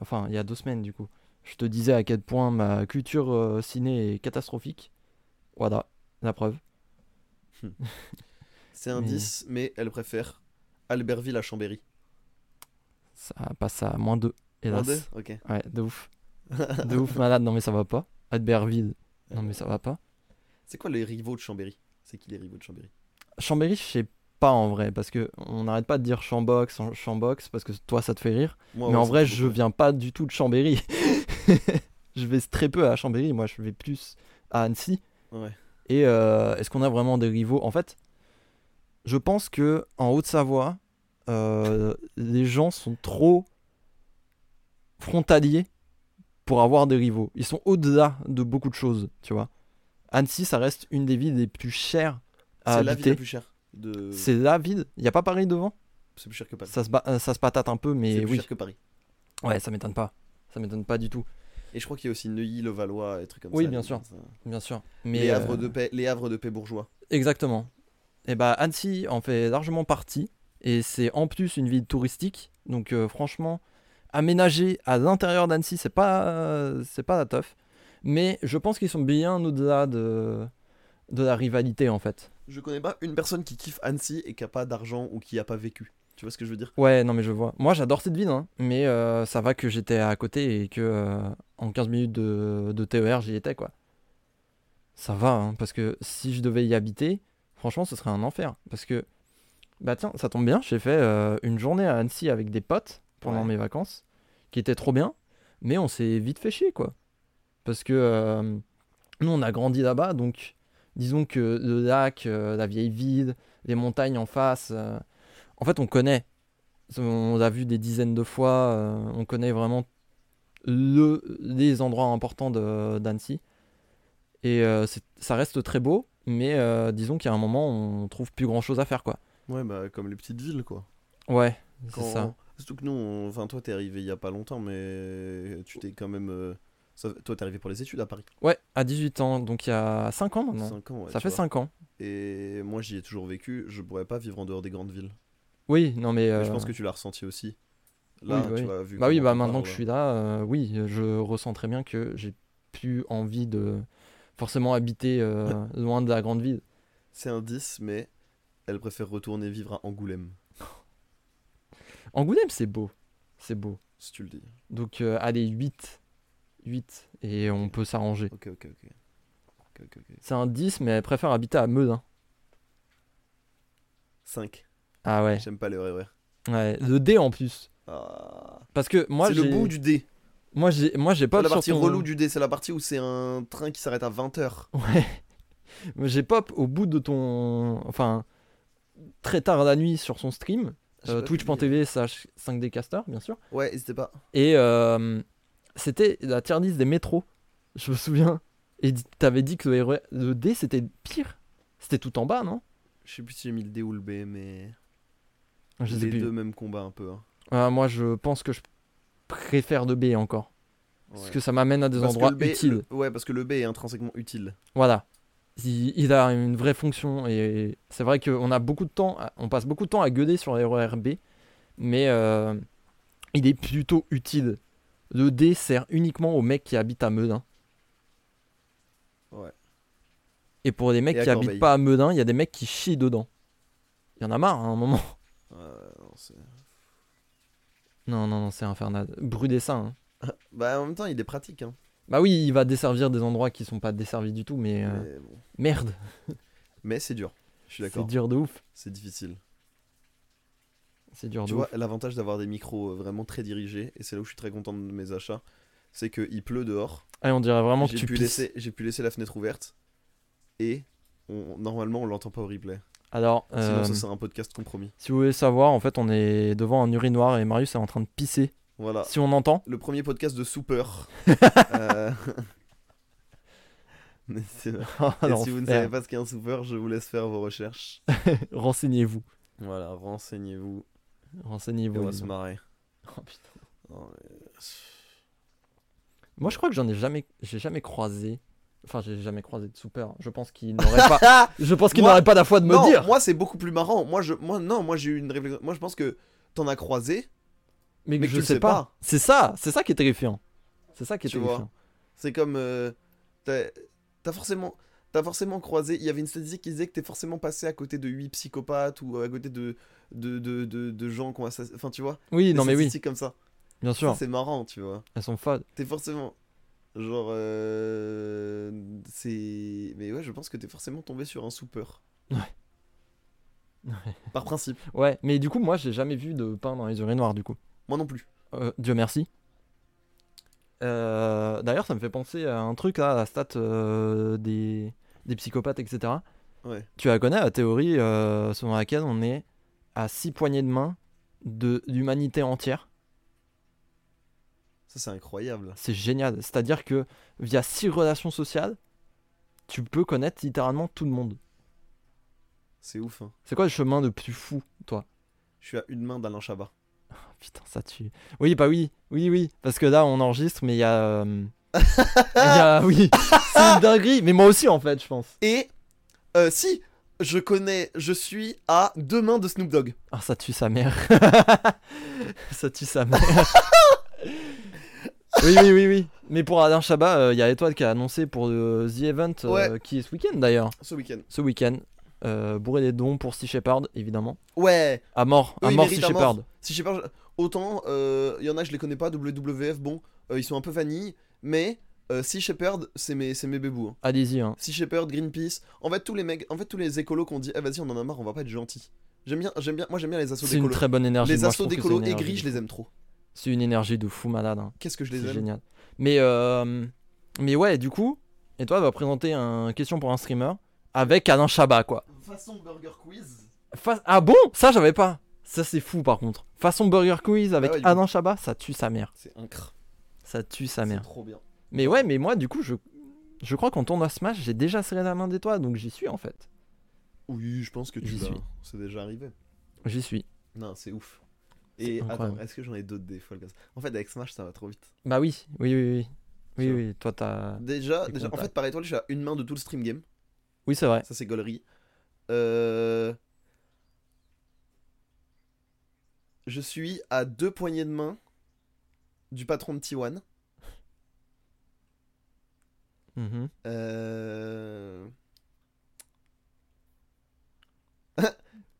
enfin il y a deux semaines du coup, je te disais à quel point ma culture ciné est catastrophique. Voilà, la preuve. <laughs> C'est un Mais- 10, mais elle préfère Albertville à Chambéry. Ça passe à moins 2, hélas. En deux Ok. Ouais, de ouf. De ouf malade, non mais ça va pas. Albertville, non mais ça va pas. C'est quoi les rivaux de Chambéry? C'est qui les rivaux de Chambéry? Chambéry, je sais pas en vrai, parce que on n'arrête pas de dire Chambox, Chambox, parce que toi ça te fait rire. Moi, mais ouais, en vrai, je viens pas du tout de Chambéry. <laughs> je vais très peu à Chambéry, moi je vais plus à Annecy. Ouais. Et euh, est-ce qu'on a vraiment des rivaux? En fait, je pense que en Haute-Savoie, euh, les gens sont trop frontaliers pour avoir des rivaux. Ils sont au-delà de beaucoup de choses, tu vois. Annecy, ça reste une des villes les plus chères à C'est la ville habiter. la plus chère. De... C'est la ville. Il n'y a pas Paris devant? C'est plus cher que Paris. ça se, ba- euh, ça se patate un peu, C'est mais plus oui. cher que Paris. Ouais, ça m'étonne pas. Ça m'étonne pas du tout, Et je crois qu'il y a aussi Neuilly, le Valois et trucs comme Oui, ça. bien les- sûr. ça- bien sûr. Mais les, euh, havres de paix, les havres de paix bourgeois. Exactement. Et bah Annecy en fait largement partie et c'est en plus une ville touristique. Donc euh, franchement, aménager à l'intérieur d'Annecy, c'est pas euh, c'est pas la teuf. Mais je pense qu'ils sont bien au-delà de de la rivalité en fait. Je connais pas une personne qui kiffe Annecy et qui a pas d'argent ou qui a pas vécu. Tu vois ce que je veux dire? Ouais, non mais je vois. Moi j'adore cette ville, hein, mais euh, ça va que j'étais à côté et que euh, en 15 minutes de, de TER j'y étais quoi. Ça va, hein, parce que si je devais y habiter, franchement ce serait un enfer. Parce que, bah tiens, ça tombe bien, j'ai fait euh, une journée à Annecy avec des potes pendant Ouais. mes vacances, qui était trop bien, mais on s'est vite fait chier quoi. Parce que euh, nous on a grandi là-bas, donc disons que le lac, euh, la vieille ville, les montagnes en face, en fait on connaît. On l'a vu des dizaines de fois, on connaît vraiment le, les endroits importants de- d'Annecy. Et ça reste très beau, mais euh, disons qu'il y a un moment on trouve plus grand chose à faire quoi. Ouais, bah comme les petites villes quoi. Ouais, c'est ça. Surtout que nous, on- enfin toi t'es arrivé il y a pas longtemps, mais tu t'es quand même. euh, ça- Toi t'es arrivé pour les études à Paris. Ouais, à 18 ans, donc il y a 5 ans maintenant. 5 ans, ouais, ça fait vois. 5 ans. Et moi j'y ai toujours vécu, je pourrais pas vivre en dehors des grandes villes. Oui, non mais. Mais je euh, pense que tu l'as ressenti aussi. Là, oui, tu oui. vois, vu Bah oui, bah t'en maintenant que je suis là, euh, oui, je ressens très bien que j'ai plus envie de forcément habiter euh, loin de la grande ville. C'est un 10, mais elle préfère retourner vivre à Angoulême, Angoulême, c'est beau. C'est beau. si tu le dis. Donc, euh, allez, 8. 8. Et on peut s'arranger. Ok, ok, ok. C'est un 10, mais elle préfère habiter à Meudin. 5. Ah ouais. J'aime pas le RER. ouais. Le D en plus. Ah. Parce que moi, c'est le bout du dé. Moi, j'ai moi, j'ai Pas la partie ton- relou du dé, c'est la partie où c'est un train qui s'arrête à 20h. Ouais. J'ai pop au bout de ton. Enfin, très tard la nuit sur son stream. euh, Twitch.tv slash 5dcaster, bien sûr. Ouais, n'hésitez pas. Et euh, c'était la tier list des métros. Je me souviens. Et t'avais dit que le, RER le D c'était pire. C'était tout en bas, non? Je sais plus si j'ai mis le D ou le B, mais. Je les deux mêmes combats un peu. hein. Ah, moi, je pense que je préfère le B encore. Parce que ça m'amène à des Parce endroits B utiles. le- Ouais, parce que le B est intrinsèquement utile. Voilà. Il, il a une vraie fonction. Et c'est vrai qu'on a beaucoup de temps. On passe beaucoup de temps à gueuler sur B. Mais euh, il est plutôt utile. Le D sert uniquement aux mecs qui habitent à Meudin. Ouais. Et pour les mecs qui habitent pas à Meudin, il y a des mecs qui chient dedans. Il y en a marre hein, à un moment. Ouais, non, c'est- Non, non, non, c'est infernal. Brudessin. Hein. <laughs> bah, en même temps, il est pratique. Hein. Bah oui, il va desservir des endroits qui sont pas desservis du tout, mais euh, Mais, bon. merde, <laughs> Mais c'est dur. Je suis c'est d'accord. dur de ouf. C'est difficile. C'est dur Tu de vois, ouf. l'avantage d'avoir des micros euh, vraiment très dirigés, et c'est là où je suis très content de mes achats, c'est qu'il pleut dehors. Ah, on dirait vraiment que J'ai tu pu, laisser, j'ai pu laisser la fenêtre ouverte. Et on- normalement, on l'entend pas au replay. Alors, Sinon, euh, ça c'est un podcast compromis. si vous voulez savoir, en fait, on est devant un urinoir et Marius est en train de pisser. Voilà. Si on entend, Le premier podcast de Souper. <laughs> Euh, <laughs> mais oh, Et si vous ne savez pas ce qu'est un Souper, je vous laisse faire vos recherches. <laughs> renseignez-vous. Voilà, renseignez-vous. Renseignez-vous. on va se marrer. Oh, putain. Non, mais- Moi, je crois que j'en ai jamais, j'ai jamais croisé. Enfin, j'ai jamais croisé de super. Je pense qu'il n'aurait pas. <laughs> Je pense qu'il n'aurait pas la foi de me non, dire. moi c'est beaucoup plus marrant. Moi, je, moi non, moi j'ai eu une réflexion. Moi je pense que t'en as croisé. mais, mais que je tu sais pas. pas. C'est ça, c'est ça qui est terrifiant. C'est ça qui est Tu terrifiant. C'est comme. euh, t'as forcément. T'as forcément croisé. Il y avait une statistique qui disait que t'es forcément passé à côté de 8 psychopathes ou à côté de, de, de, de, de gens qui ont assassiné. Enfin, tu vois. Oui, non mais oui, comme ça. bien sûr. C'est marrant, tu vois. Elles sont folles. T'es forcément. Genre. euh, C'est. Mais ouais, je pense que t'es forcément tombé sur un super. Ouais. <laughs> Par principe. Ouais, mais du coup, moi, j'ai jamais vu de pain dans les urinoirs, du coup. Moi non plus. Euh, Dieu merci. Euh, D'ailleurs, ça me fait penser à un truc là, la stat euh, des, des psychopathes, etc. Ouais. Tu la connais la théorie euh, selon laquelle on est à six poignées de main de l'humanité entière Ça, c'est incroyable. C'est génial. C'est-à-dire que via six relations sociales, tu peux connaître littéralement tout le monde. C'est ouf, hein. C'est quoi le chemin de plus fou, toi? Je suis à une main d'Alain Chabat. Oh, Putain, ça tue. Oui, bah oui, oui, oui. Parce que là, on enregistre, mais il y a. euh, <laughs> Il y a. Oui, c'est une dinguerie. Mais moi aussi, en fait, je pense. Et. euh, si Je connais. Je suis à deux mains de Snoop Dogg. Ah, ça tue sa mère. <laughs> ça tue sa mère. <laughs> oui, oui, oui, oui. Mais pour Alain Chabat, il y a Étoile qui a annoncé pour le The Event, euh, Ouais. qui est ce week-end d'ailleurs. Ce week-end. Ce week-end. Euh, bourré des dons pour Sea Shepherd, évidemment. Ouais À mort, à mort Sea. Shepherd. Pas, je- autant il y en a je les connais pas, WWF, bon, euh, ils sont un peu vanille, mais euh, Sea Shepherd, c'est mes, c'est mes bébous. hein. Allez-y, hein. Sea Shepherd, Greenpeace, en fait tous les mecs, en fait tous les écolos qu'on dit, ah vas-y on en a marre, on va pas être gentil. J'aime bien, j'aime bien, moi j'aime bien les assos C'est une d'écolos. très bonne énergie. Les c'est d'écolos aigris, je les aime trop. C'est une énergie de fou malade. hein. Qu'est-ce que je les C'est aime génial. Mais, euh, mais ouais, du coup, Étoile va présenter un question pour un streamer avec Alain Chabat, quoi. Façon Burger Quiz. Fa- Ah bon? Ça, j'avais pas. Ça, c'est fou, par contre. Façon Burger Quiz avec Ah ouais, Alain Chabat, ça tue sa mère. C'est incre. Ça tue sa mère. trop bien. Mais ouais, mais moi, du coup, je, je crois qu'en tournoi Smash, j'ai déjà serré la main d'Étoile, donc j'y suis, en fait. Oui, je pense que tu l'as. suis. C'est déjà arrivé. J'y suis. Non, c'est ouf. Et attends, est-ce que j'en ai d'autres des fois comme ça? En fait, avec Smash, ça va trop vite. Bah oui, oui, oui, oui. Oui, oui, toi, t'as... Déjà, déjà en fait, par étoile, je suis à une main de tout le stream game. Oui, c'est vrai. Ça, c'est gaulerie. Euh... Je suis à deux poignées de main du patron de T1. Mhm. Euh... <laughs>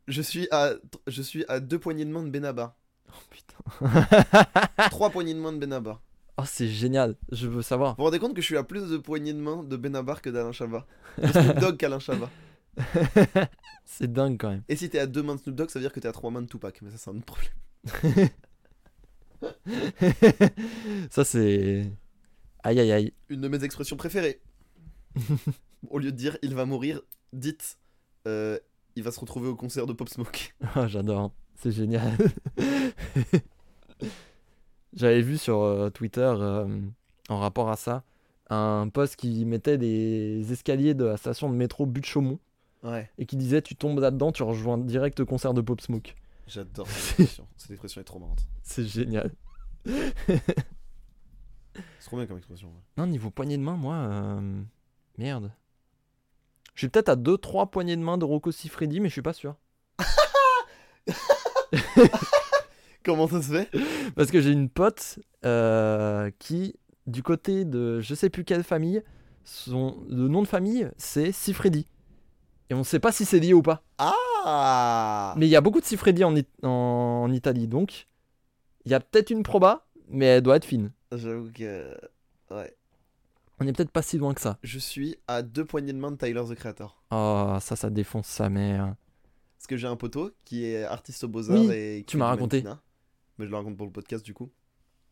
je, suis à... je suis à deux poignées de main de Benabar. Oh, putain. <laughs> Trois poignées de main de Benabar. Oh, c'est génial. Je veux savoir. Vous vous rendez compte que je suis à plus de poignées de main de Benabar que d'Alain Chabat De Snoop Dogg <laughs> qu'Alain Chabat. c'est dingue, quand même. Et si t'es à deux mains de Snoop Dogg, ça veut dire que t'es à trois mains de Tupac. Mais ça, c'est un autre problème. <laughs> ça, c'est... Aïe, aïe, aïe. Une de mes expressions préférées. Au lieu de dire il va mourir, dites euh, il va se retrouver au concert de Pop Smoke. Oh, j'adore. C'est génial. <laughs> J'avais vu sur euh, Twitter, euh, en rapport à ça, un post qui mettait des escaliers de la station de métro But de Chaumont Ouais, et qui disait tu tombes là-dedans, tu rejoins direct le concert de Pop Smoke. j'adore cette <laughs> expression. cette expression est trop marrante. C'est génial. C'est trop bien comme expression. ouais. Non, niveau poignée de main, moi, euh, merde. Je suis peut-être à 2-3 poignées de main de Rocco Siffredi, mais je suis pas sûr. <laughs> <laughs> Comment ça se fait? Parce que j'ai une pote euh, qui, du côté de je sais plus quelle famille, son, le nom de famille c'est Siffredi. Et on sait pas si c'est lié ou pas. Ah Mais il y a beaucoup de Siffredi en, It- en Italie, donc il y a peut-être une proba, mais elle doit être fine. J'avoue que. Ouais. On est peut-être pas si loin que ça. Je suis à deux poignées de main de Tyler the Creator. Oh, ça, ça défonce sa mère. Parce que j'ai un poteau qui est artiste au Beaux-Arts Oui, et. qui tu m'as raconté. Mais je le raconte pour le podcast du coup.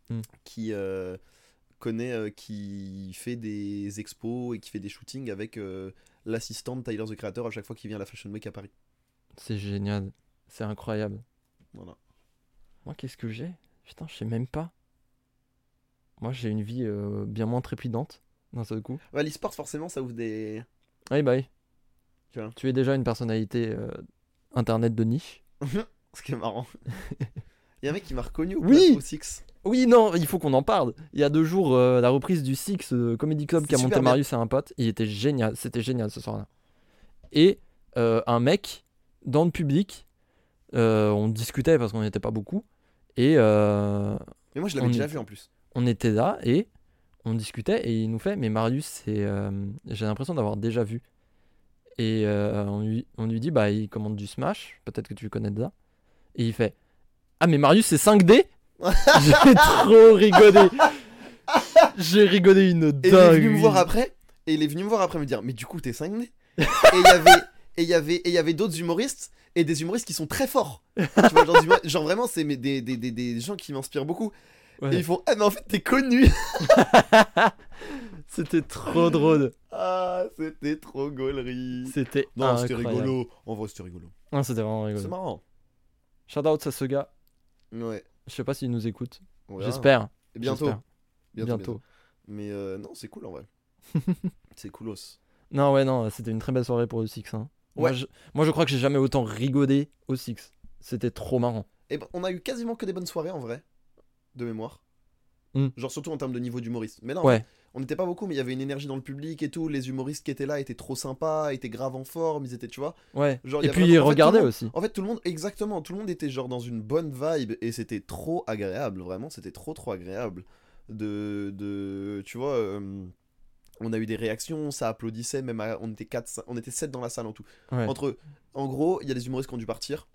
Hmm. Qui. euh, connaît euh, qui fait des expos et qui fait des shootings avec euh, l'assistant de Tyler the Creator à chaque fois qu'il vient à la Fashion Week à Paris. C'est génial. C'est incroyable. Voilà. Moi, qu'est-ce que j'ai? Putain, je sais même pas. Moi, j'ai une vie bien moins trépidante d'un seul coup. Ouais, l'e-sport, forcément, ça ouvre des. Oui, bah oui. Tu vois. Tu es déjà une personnalité internet de niche. <laughs> Ce qui est marrant. <laughs> Il y a un mec qui m'a reconnu au, Oui. au Six. Oui, non, il faut qu'on en parle. Il y a deux jours, euh, la reprise du Six euh, Comedy Club qui a monté bien. Marius et un pote. Il était génial. C'était génial ce soir-là. Et euh, un mec dans le public, on discutait parce qu'on n'était pas beaucoup. Et Mais moi, je l'avais déjà vu en plus. on était là et on discutait et il nous fait mais Marius c'est j'ai l'impression d'avoir déjà vu et on, lui, on lui dit bah il commande du Smash peut-être que tu le connais déjà et il fait ah mais Marius c'est 5D <laughs> j'ai trop rigolé j'ai rigolé une Et il est venu me dingue voir après. Et il est venu me voir après me dire Mais du coup, t'es 5D Et il y avait. Et il y avait, et il y avait d'autres humoristes et des humoristes qui sont très forts. Tu vois, genre, vraiment, c'est des, des, des, des gens qui m'inspirent beaucoup. Ouais. Et ils font Ah, mais en fait, t'es connu <laughs> c'était trop drôle Ah, c'était trop gaulerie. c'était Non, c'était rigolo. En vrai, c'était rigolo. Ah, c'était vraiment C'est rigolo marrant. shout out à ce gars Ouais. je sais pas s'il nous écoute verra. j'espère Bientôt. Bientôt. bientôt. Mais euh, non, c'est cool en vrai. <laughs> c'est coolos. Non, ouais, non, c'était une très belle soirée pour le Six. hein. Moi, je, moi, je crois que j'ai jamais autant rigolé au Six. C'était trop marrant. Et ben, on a eu quasiment que des bonnes soirées en vrai, de mémoire. Hmm. Genre surtout en termes de niveau d'humoriste. Mais non, Ouais. On n'était pas beaucoup, mais il y avait une énergie dans le public et tout. Les humoristes qui étaient là étaient trop sympas, étaient grave en forme, ils étaient, tu vois. Ouais. Genre, y Et puis, vraiment- le monde- aussi. En fait, tout le monde, exactement, tout le monde était genre dans une bonne vibe et c'était trop agréable, vraiment, c'était trop trop agréable. De, de tu vois, euh, on a eu des réactions, ça applaudissait, même à- on était 4, on était 7 dans la salle en tout. Ouais. Entre, en gros, il y a des humoristes qui ont dû partir,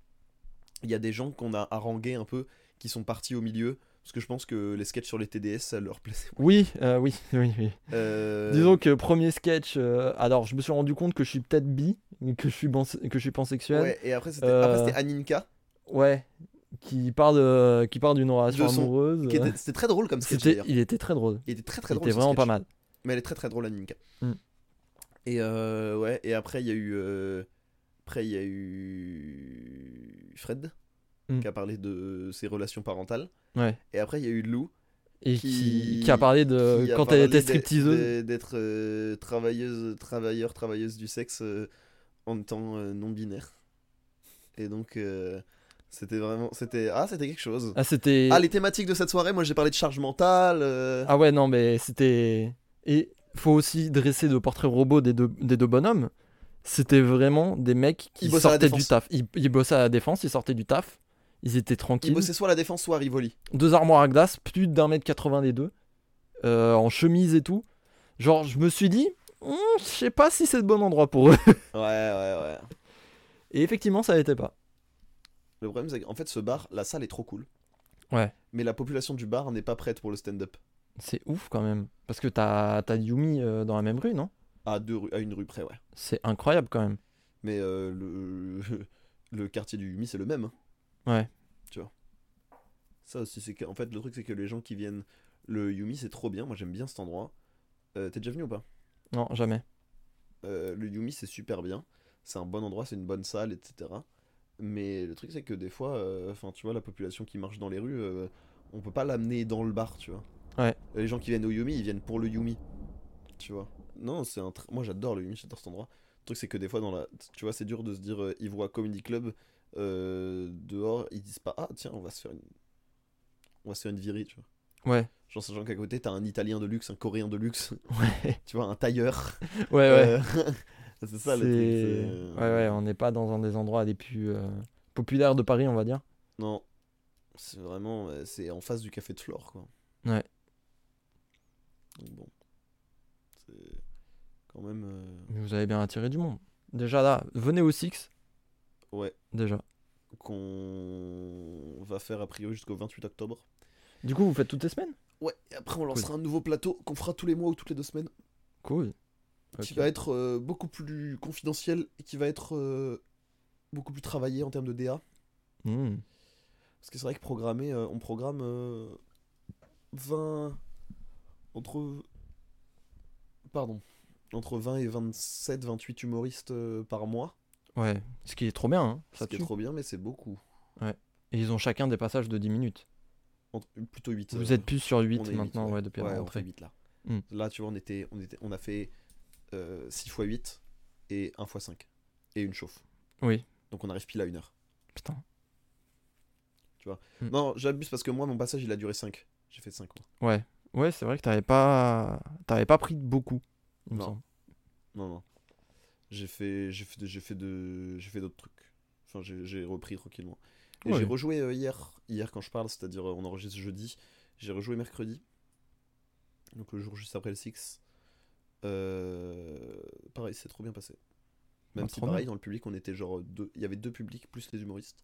il y a des gens qu'on a harangués un peu, qui sont partis au milieu, parce que je pense que les sketchs sur les TDS, ça leur plaisait. Oui, euh, oui, <laughs> oui, oui. Euh, Disons que premier sketch. euh, alors, je me suis rendu compte que je suis peut-être bi, que je suis, que je suis pansexuel. Ouais, et après c'était Aninka, Ouais. Qui parle, euh, qui parle d'une relation De son- amoureuse. était- c'était très drôle comme sketch il était très drôle. Il était très très Il drôle. était ce vraiment sketch. pas mal. Mais elle est très très drôle, Aninka. Mm. Et ouais, et après il y a eu après il y a eu Fred Mm. qui a parlé de ses relations parentales. Ouais. Et après il y a eu Lou Et Qui- a parlé de qui quand elle était stripteaseuse. d'être euh, travailleuse, travailleur, travailleuse du sexe euh, en temps euh, non binaire. Et donc c'était vraiment c'était ah c'était quelque chose. Ah, c'était. Ah les thématiques de cette soirée, moi j'ai parlé de charge mentale. Ah ouais, non, mais c'était. Et faut aussi dresser le portrait robot des deux, des deux bonhommes. C'était vraiment des mecs qui sortaient du taf. Ils, ils bossaient à la défense, ils sortaient du taf. Ils étaient Ils tranquilles. bossaient soit la défense, soit à Rivoli. Deux armoires à glace, plus d'un mètre 80 des deux. euh, en chemise et tout. Genre, je me suis dit, Hum, je sais pas si c'est le bon endroit pour eux. <laughs> Ouais, ouais, ouais. Et effectivement, ça l'était pas. Le problème, c'est qu'en fait, ce bar, la salle est trop cool. Ouais. Mais la population du bar n'est pas prête pour le stand-up. C'est ouf quand même. Parce que t'as as Yumi euh, dans la même rue, non? À, deux rues, à une rue près, ouais. C'est incroyable quand même. Mais euh, le, <laughs> le quartier du Yumi, c'est le même. hein. Ouais. Tu vois. Ça aussi, c'est que. En fait, le truc, c'est que les gens qui viennent. Le Yumi, c'est trop bien. Moi, j'aime bien cet endroit. Euh, T'es déjà venu ou pas? Non, jamais. Euh, Le Yumi, c'est super bien. C'est un bon endroit, c'est une bonne salle, etc. Mais le truc, c'est que des fois, euh, enfin, tu vois, la population qui marche dans les rues, on peut pas l'amener dans le bar, tu vois. Ouais. Les gens qui viennent au Yumi, ils viennent pour le Yumi. Tu vois. Non, c'est un. Moi, j'adore le Yumi, j'adore cet endroit. Le truc, c'est que des fois, dans la. Tu vois, c'est dur de se dire, euh, ils voient Comedy Club euh, dehors, ils disent pas, ah, tiens, on va se faire une. On va se faire une virée, tu vois. Ouais. Genre, sachant qu'à côté, t'as un Italien de luxe, un Coréen de luxe, <laughs> Ouais, tu vois, un tailleur. <laughs> ouais, ouais. Euh, <laughs> c'est ça le truc. Ouais, ouais, on n'est pas dans un des endroits les plus euh, populaires de Paris, on va dire. Non. C'est vraiment. C'est en face du café de Flore, quoi. Ouais. Donc bon. C'est. Quand même. Mais vous avez bien attiré du monde. Déjà là, venez au Six, Ouais. déjà. Qu'on va faire a priori jusqu'au 28 octobre. Du coup, vous faites toutes les semaines? Ouais, et après on lancera un nouveau plateau qu'on fera tous les mois ou toutes les deux semaines. Cool. Qui va être euh, beaucoup plus confidentiel et qui va être euh, beaucoup plus travaillé en termes de DA. Hmm. Parce que c'est vrai que programmer, euh, on programme euh, 20, entre. Pardon. Entre 20 et 27, 28 humoristes par mois. Ouais, ce qui est trop bien, hein, Ce ça qui est trop bien, mais c'est beaucoup. Et ils ont chacun des passages de 10 minutes. Plutôt 8. Vous êtes plus sur 8 on est maintenant, huit, ouais, depuis la Ouais, on rentrée. fait 8 là. Hmm. Là, tu vois, on, était, on, était, on a fait 6 x 8 et 1 x 5. Et une chauffe. Oui, Donc on arrive pile à une heure. putain. Hmm. Non, j'abuse parce que moi, mon passage, il a duré 5. J'ai fait 5. Ouais, ouais, c'est vrai que t'avais pas, pas pris beaucoup. il me Non. semble. Non, non. J'ai fait, j'ai fait, j'ai fait, de, j'ai fait d'autres trucs. Enfin, j'ai repris tranquillement. Et Ouais. j'ai rejoué euh, hier, hier quand je parle, c'est-à-dire euh, on enregistre jeudi. J'ai rejoué mercredi. Donc le jour juste après le Six. Euh, pareil, c'est trop bien passé. Même Ah, si pareil, bien. dans le public, on était genre deux. Il y avait deux publics plus les humoristes.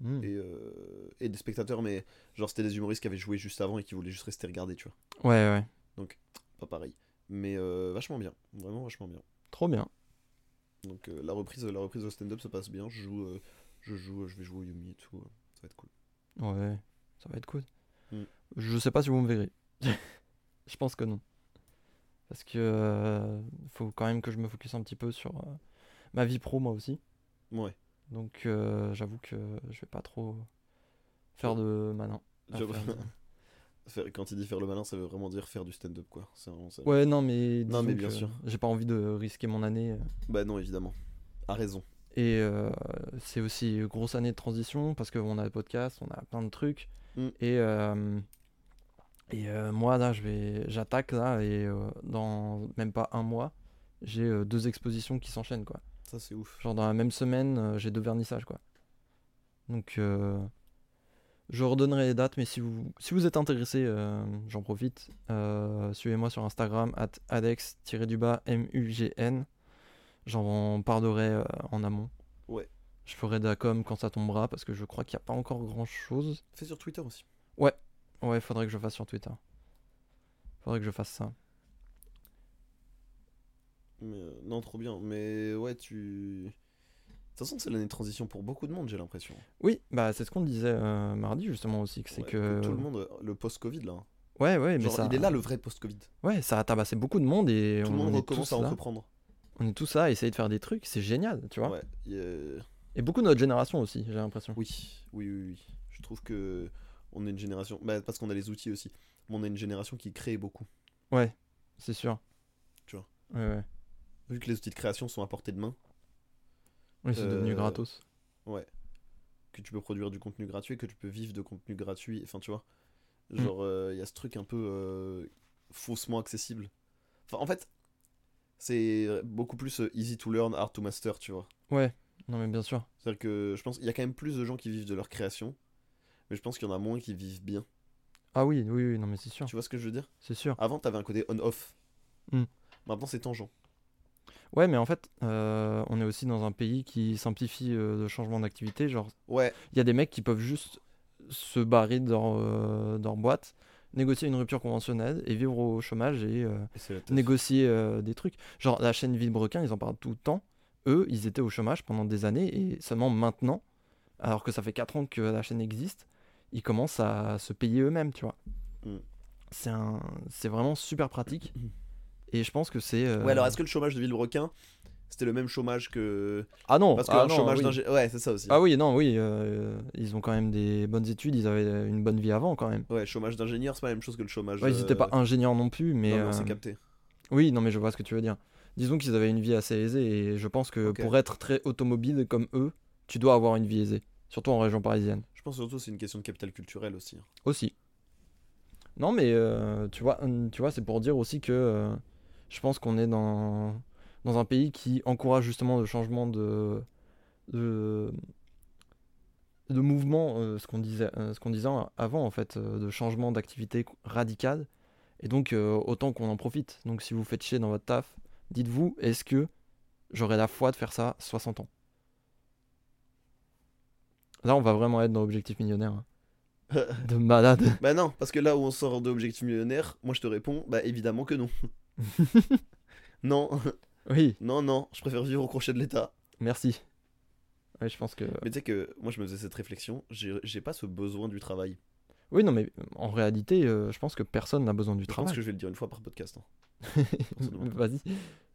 Hmm. Et, euh, et des spectateurs, mais genre c'était des humoristes qui avaient joué juste avant et qui voulaient juste rester regarder, tu vois. Ouais, ouais, Pas pareil. Mais euh, vachement bien. Vraiment vachement bien. Trop bien. Donc euh, la reprise, la reprise au stand-up se passe bien. Je joue, euh, je joue, je vais jouer au Yumi et tout. euh, Ça va être cool. Ouais, ça va être cool. Hmm. Je sais pas si vous me verrez. <laughs> je pense que non. Parce que euh, faut quand même que je me focus un petit peu sur euh, ma vie pro moi aussi. Ouais. Donc euh, j'avoue que je vais pas trop faire de à Je- faire de- Faire- Quand il dit faire le malin, ça veut vraiment dire faire du stand-up quoi. C'est vraiment ça. Ouais, non, mais, Non, mais bien sûr. J'ai pas envie de risquer mon année. euh, Bah non, évidemment. A raison. Et euh, c'est aussi une grosse année de transition parce qu'on a le podcast, on a plein de trucs. Mm. Et, euh, et euh, moi, là, je vais, j'attaque là et dans même pas un mois, j'ai deux expositions qui s'enchaînent quoi. Ça c'est ouf. Genre dans la même semaine, j'ai deux vernissages quoi. Donc je redonnerai les dates, mais si vous, si vous êtes intéressé, euh, j'en profite. euh, Suivez-moi sur Instagram, at adex-mugn. J'en parlerai euh, en amont. Ouais. Je ferai de la com quand ça tombera parce que je crois qu'il n'y a pas encore grand chose. Fais sur Twitter aussi. Ouais, faudrait que je fasse sur Twitter. Faudrait que je fasse ça. Mais, non, trop bien. Mais ouais, tu. De toute façon, c'est l'année de transition pour beaucoup de monde, j'ai l'impression. Oui, bah c'est ce qu'on disait euh, mardi justement aussi, que c'est Ouais, que. Tout le monde, le post-Covid là. hein. Ouais, ouais, mais ça. il est là le vrai post-Covid. Ouais, ça a tabassé beaucoup de monde et Tout on le monde est recommence tous à là. entreprendre. On est tous là à essayer de faire des trucs, c'est génial, tu vois. Ouais. Et beaucoup de notre génération aussi, j'ai l'impression. Oui, oui, oui, oui. Je trouve que on est une génération. Bah, parce qu'on a les outils aussi. Mais on est une génération qui crée beaucoup. Ouais, c'est sûr. Tu vois. Ouais, ouais. Vu que les outils de création sont à portée de main, Oui, c'est devenu Euh, gratos. ouais. Que tu peux produire du contenu gratuit, que tu peux vivre de contenu gratuit. Enfin, tu vois. Mm. Genre, euh, il y a ce truc un peu euh, faussement accessible. Enfin, en fait, c'est beaucoup plus euh, easy to learn, hard to master, tu vois. Ouais, non mais bien sûr. C'est-à-dire que je pense qu'il y a quand même plus de gens qui vivent de leur création. Mais je pense qu'il y en a moins qui vivent bien. Ah oui, oui, oui, non mais c'est sûr. Tu vois ce que je veux dire? C'est sûr. Avant, t'avais un côté on-off. Mm. Maintenant, c'est tangent. Ouais, mais en fait, euh, on est aussi dans un pays qui simplifie euh, le changement d'activité. Genre, Ouais, il y a des mecs qui peuvent juste se barrer de leur, euh, de leur boîte, négocier une rupture conventionnelle et vivre au chômage et euh, et c'est la teuf. négocier euh, des trucs. Genre, la chaîne Villebrequin, ils en parlent tout le temps. Eux, ils étaient au chômage pendant des années et seulement maintenant, alors que ça fait 4 ans que la chaîne existe, ils commencent à se payer eux-mêmes, tu vois. Mm. C'est un... c'est vraiment super pratique. <clears throat> Et je pense que c'est. euh, Ouais, alors est-ce que le chômage de Villebrequin, c'était le même chômage que. Ah non, Parce que ah non, chômage oui. Ouais, c'est ça aussi. Ah oui, non, oui, euh, ils ont quand même des bonnes études, ils avaient une bonne vie avant quand même. Ouais, chômage d'ingénieur, c'est pas la même chose que le chômage. Ouais, ils n'étaient pas euh, ingénieurs non plus, mais. Non, mais on s'est capté. Oui, non, mais je vois ce que tu veux dire. Disons qu'ils avaient une vie assez aisée et je pense que pour être très automobile comme eux, tu dois avoir une vie aisée. Surtout en région parisienne. Je pense surtout que c'est une question de capital culturel aussi. Aussi. Non, mais euh, tu vois, hum, tu vois c'est pour dire aussi que je pense qu'on est dans, dans un pays qui encourage justement le changement de, de, mouvement, euh, ce qu'on disait, euh, disait avant en fait, euh, de changement d'activité radicale. Et donc, autant qu'on en profite. Donc, si vous faites chier dans votre taf, dites-vous, est-ce que j'aurai la foi de faire ça à 60 ans? Là, on va vraiment être dans l'objectif millionnaire. hein. De malade. Bah non, parce que là où on sort de Objectif Millionnaire, moi je te réponds, bah évidemment que non. <laughs> non, Oui, non, non, je préfère vivre au crochet de l'État. merci. Ouais, je pense que. Mais tu sais que moi je me faisais cette réflexion, j'ai pas ce besoin du travail. Oui, non, mais en réalité, euh, je pense que personne n'a besoin du Je pense travail. que je vais le dire une fois par podcast. hein. <laughs> Vas-y.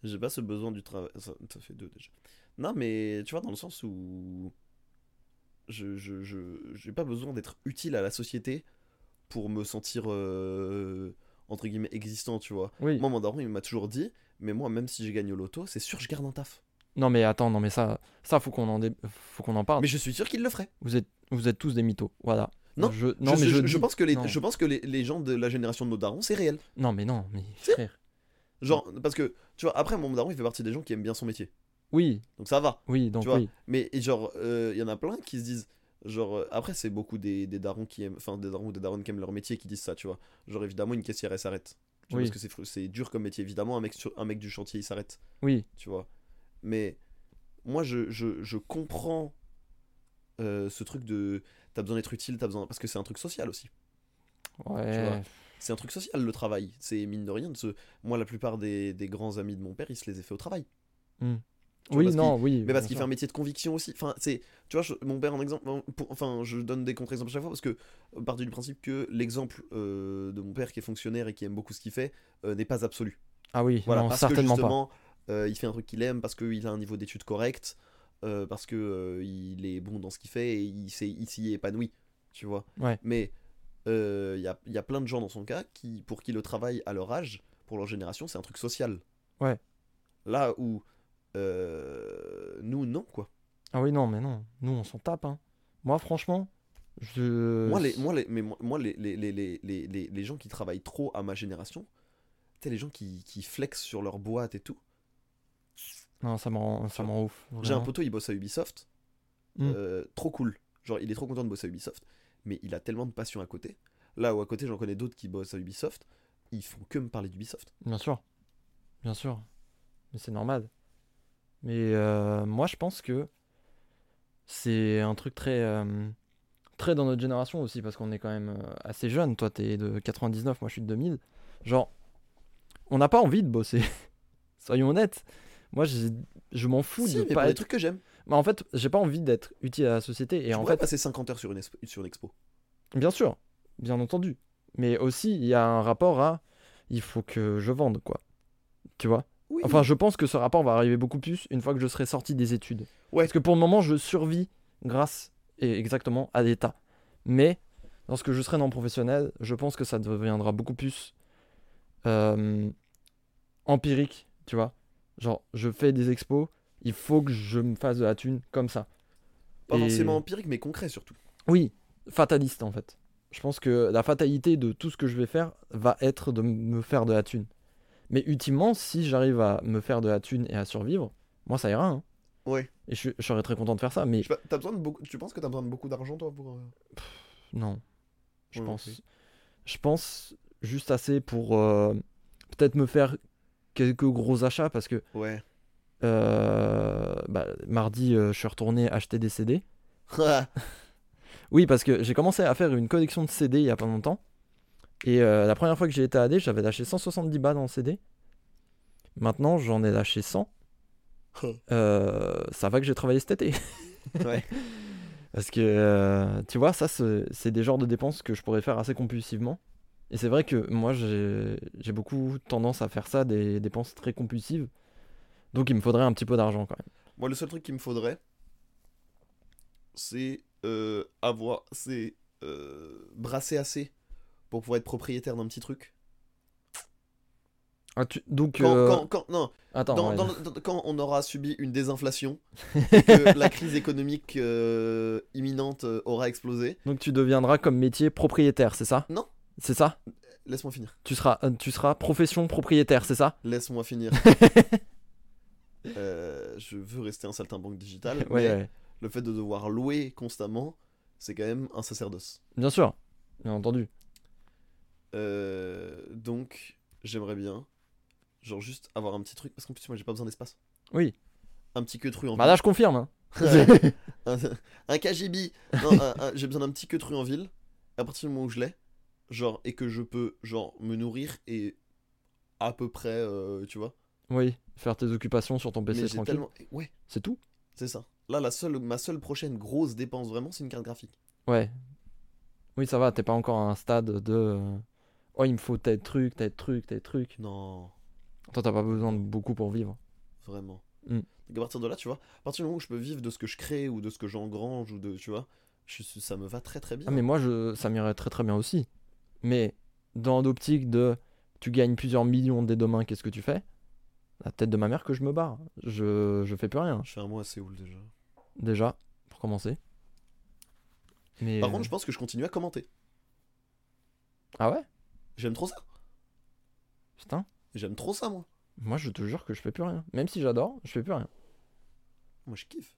J'ai pas ce besoin du travail. Ça, ça fait deux déjà. Non, mais tu vois, dans le sens où. Je je, je, j'ai pas besoin d'être utile à la société pour me sentir. euh, entre guillemets, existant, tu vois. Oui. Moi, mon daron, il m'a toujours dit, mais moi, même si j'ai gagné au loto, c'est sûr, je garde un taf. Non, mais attends, non, mais ça, ça faut qu'on en, dé- faut qu'on en parle. Mais je suis sûr qu'il le ferait. Vous êtes, vous êtes tous des mythos. Voilà. Non, je, non, je, mais je- je, je dis- pense que, les, non. je pense que les, les gens de la génération de nos darons, c'est réel. Non, mais non, mais frère. Genre, parce que, tu vois, après, mon daron, il fait partie des gens qui aiment bien son métier. Oui, Donc ça va. oui, donc Tu vois, oui. Mais et genre, euh, il y en a plein qui se disent. Genre, euh, après, c'est beaucoup des, des darons qui aiment. Enfin, des darons ou des darons qui aiment leur métier qui disent ça, tu vois. Genre, évidemment, une caissière, elle s'arrête. Tu vois, Oui. Parce que c'est dur comme métier. Évidemment, un mec, sur, un mec du chantier, il s'arrête. Oui, Tu vois. Mais moi, je, je, je comprends euh, ce truc de. T'as besoin d'être utile, t'as besoin. Parce que c'est un truc social aussi. ouais. C'est un truc social, le travail. C'est mine de rien. De se... Moi, la plupart des, des grands amis de mon père, ils se les a fait au travail. Tu Oui, non, oui. Mais parce qu'il fait un métier de conviction aussi. Enfin, c'est, tu vois, je- mon père en exemple. pour- enfin, je donne des contre-exemples à chaque fois parce que euh, partir du principe que l'exemple euh, de mon père qui est fonctionnaire et qui aime beaucoup ce qu'il fait euh, n'est pas absolu. Ah oui, Voilà, non, parce que certainement pas. justement, euh, il fait un truc qu'il aime, parce qu'il a un niveau d'études correct, parce que il est bon dans ce qu'il fait et il s'y est épanoui. Tu vois. Ouais. Mais il y, y a plein de gens dans son cas qui, pour qui le travail à leur âge, pour leur génération, c'est un truc social. Ouais. Là où euh, nous, non, quoi. Ah oui, non, mais non. Nous, on s'en tape. Hein. Moi, franchement, je. Moi, les, moi, les, mais moi, les, les, les, les, les, les- les gens qui travaillent trop à ma génération, tu les gens qui, qui flexent sur leur boîte et tout. Non, ça me rend, ça me rend ouf. J'ai un poteau, il bosse à Ubisoft. Mm. Euh, trop cool. Genre, il est trop content de bosser à Ubisoft. Mais il a tellement de passion à côté. Là où à côté, j'en connais d'autres qui bossent à Ubisoft. Ils font que me parler d'Ubisoft. Bien sûr. Bien sûr. Mais c'est normal. Mais euh, moi, je pense que c'est un truc très, euh, très dans notre génération aussi, parce qu'on est quand même euh, assez jeune. Toi, t'es de 99, moi, je suis de 2000. Genre, on n'a pas envie de bosser. <laughs> Soyons honnêtes. Moi, j'ai- je m'en fous Si, de mais pas être. trucs que j'aime. Mais en fait, j'ai pas envie d'être utile à la société. Et en en fait, passer 50 heures sur une, expo- sur une expo. Bien sûr, bien entendu. Mais aussi, il y a un rapport à il faut que je vende, quoi. Tu vois? Oui. Enfin, je pense que ce rapport va arriver beaucoup plus une fois que je serai sorti des études. Ouais. Parce que pour le moment, je survis grâce et exactement à l'État. Mais lorsque je serai dans le professionnel, je pense que ça deviendra beaucoup plus euh, empirique, tu vois Genre, je fais des expos, il faut que je me fasse de la thune comme ça. Pas Et- forcément empirique, mais concret surtout. Oui, fataliste en fait. Je pense que la fatalité de tout ce que je vais faire va être de me faire de la thune. Mais ultimement, si j'arrive à me faire de la thune et à survivre, moi ça ira. hein. Ouais. Et je, je serais très content de faire ça. Mais Je besoin de beaucoup... Tu penses que t'as besoin de beaucoup d'argent, toi, pour. euh, non, je Ouais, pense. Je pense juste assez pour euh, peut-être me faire quelques gros achats parce que Ouais. euh, bah, mardi, euh, je suis retourné acheter des CD. <laughs> Oui, parce que j'ai commencé à faire une collection de CD il y a pas longtemps. Et euh, la première fois que j'ai été à AD, j'avais lâché 170 balles en CD. Maintenant, j'en ai lâché 100. Euh, ça va que j'ai travaillé cet été. <laughs> ouais. <laughs> Parce que, euh, tu vois, ça, c'est des genres de dépenses que je pourrais faire assez compulsivement. Et c'est vrai que moi, j'ai beaucoup tendance à faire ça, des dépenses très compulsives. Donc, il me faudrait un petit peu d'argent quand même. Moi, le seul truc qu'il me faudrait, c'est avoir. C'est brasser assez pour pouvoir être propriétaire d'un petit truc. Ah, tu- donc, Quand, euh, quand, quand- non, attends, dans- ouais. dans- dans- quand on aura subi une désinflation <laughs> et que la crise économique euh, imminente euh, aura explosé, donc tu deviendras comme métier propriétaire, c'est ça? Non. C'est ça? Laisse-moi finir. tu seras, tu seras profession propriétaire, c'est ça? Laisse-moi finir. <laughs> Euh, je veux rester un saltimbanque digital, Ouais, mais ouais. le fait de devoir louer constamment, c'est quand même un sacerdoce. Bien sûr, bien entendu. Euh, donc, j'aimerais bien, genre juste avoir un petit truc, parce qu'en plus moi j'ai pas besoin d'espace. Oui. Un petit queutru en Bah là, je confirme. hein. <laughs> <laughs> un, un KGB. Non, <laughs> un- un- j'ai besoin d'un petit queutru en ville. À partir du moment où je l'ai, genre, et que je peux, genre, me nourrir et à peu près, euh, tu vois. oui, faire tes occupations sur ton PC Mais j'ai tranquille. tellement. Ouais, C'est tout? C'est ça. Là, la seule, ma seule prochaine grosse dépense vraiment, c'est une carte graphique. Ouais. Oui, ça va, t'es pas encore à un stade de. euh, Oh, il me faut tel truc, tel truc, tel truc. Non, Toi, t'as pas besoin de beaucoup pour vivre. vraiment. Mm. Donc à partir de là, tu vois, à partir du moment où je peux vivre de ce que je crée ou de ce que j'engrange ou de, tu vois, je- ça me va très très bien. Ah, mais moi, je... ça m'irait très très bien aussi. Mais dans l'optique de. Tu gagnes plusieurs millions dès demain, qu'est-ce que tu fais? La tête de ma mère que je me barre. Je, je fais plus rien, Je fais un mois à Séoul déjà. déjà, pour commencer. Mais. Par contre, je pense que je continue à commenter. Ah ouais? J'aime trop ça. Putain. J'aime trop ça, moi. Moi, je te jure que je fais plus rien. Même si j'adore, je fais plus rien. Moi, je kiffe.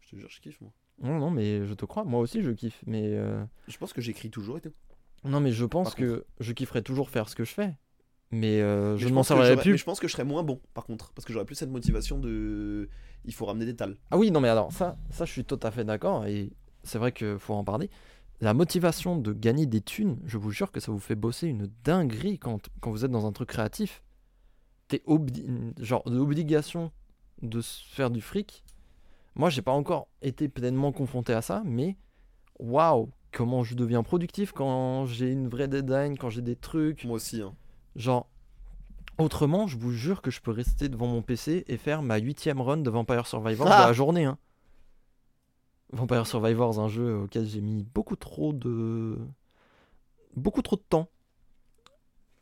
Je te jure, je kiffe, moi. Non, non, mais je te crois. Moi aussi, je kiffe. Mais. euh, Je pense que j'écris toujours et tout. Non, mais je pense Par que je kifferais toujours faire ce que je fais. Mais euh, je Mais ne m'en pense que servirais j'aurais- plus. Mais je pense que je serais moins bon, par contre. Parce que j'aurais plus cette motivation de. Il faut ramener des tales. Ah oui, non, mais alors, ça, ça, je suis tout à fait d'accord. Et c'est vrai qu'il faut en parler. La motivation de gagner des thunes, je vous jure que ça vous fait bosser une dinguerie quand, quand vous êtes dans un truc créatif. T'es obli genre l'obligation de se faire du fric. Moi, j'ai pas encore été pleinement confronté à ça, mais waouh, comment je deviens productif quand j'ai une vraie deadline, quand j'ai des trucs. Moi aussi, hein. Genre, autrement, je vous jure que je peux rester devant mon PC et faire ma huitième run de Vampire Survivors Ah de la journée. Hein. Vampire Survivors, un jeu auquel j'ai mis beaucoup trop de. beaucoup trop de temps.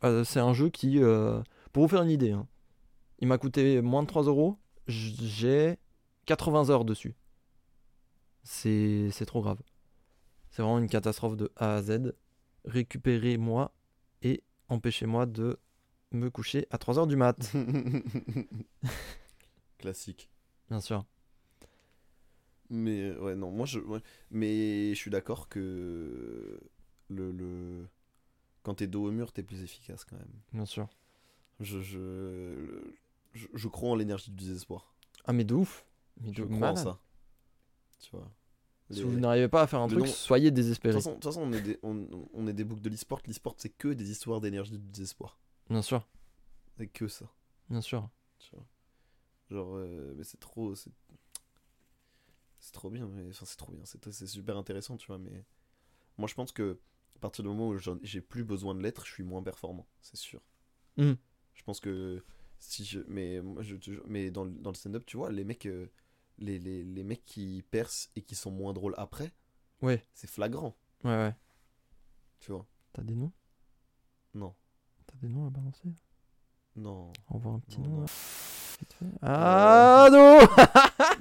Euh, c'est un jeu qui. euh, Pour vous faire une idée, hein, il m'a coûté moins de 3 euros. J'ai 80 heures dessus. C'est c'est trop grave. C'est vraiment une catastrophe de A à Z. Récupérez-moi et empêchez-moi de me coucher à 3 heures du mat. <laughs> Classique. Bien sûr. Mais euh, ouais, non, moi je. ouais. Mais je suis d'accord que. Le. le... Quand t'es dos au mur, t'es plus efficace quand même. Bien sûr. Je. Je, je, je crois en l'énergie du désespoir. Ah, mais de ouf. Mais Je de crois en ça. Tu vois. Si Les- vous n'arrivez pas à faire un Le truc, nom- soyez De désespéré. toute façon, de toute façon, on est des, on, on est des boucs de l'e-sport. L'e-sport, c'est que des histoires d'énergie du désespoir. Bien sûr. C'est que ça. Bien sûr. Tu vois. Genre, euh, mais c'est trop. C'est c'est trop bien. Mais, enfin, c'est trop bien. C'est super intéressant, tu vois. Mais moi, je pense que à partir du moment où j'ai plus besoin de l'être, je suis moins performant. C'est sûr. Hmm. Je pense que si je. Mais, moi, je, mais dans, le- dans le stand-up, tu vois, les mecs. euh, les, les, les mecs qui percent et qui sont moins drôles après, Ouais. c'est flagrant, Ouais, ouais. tu vois. T'as des noms? Non. T'as des noms à balancer? Non. On voit un petit Non, nom. non. Ah <laughs> non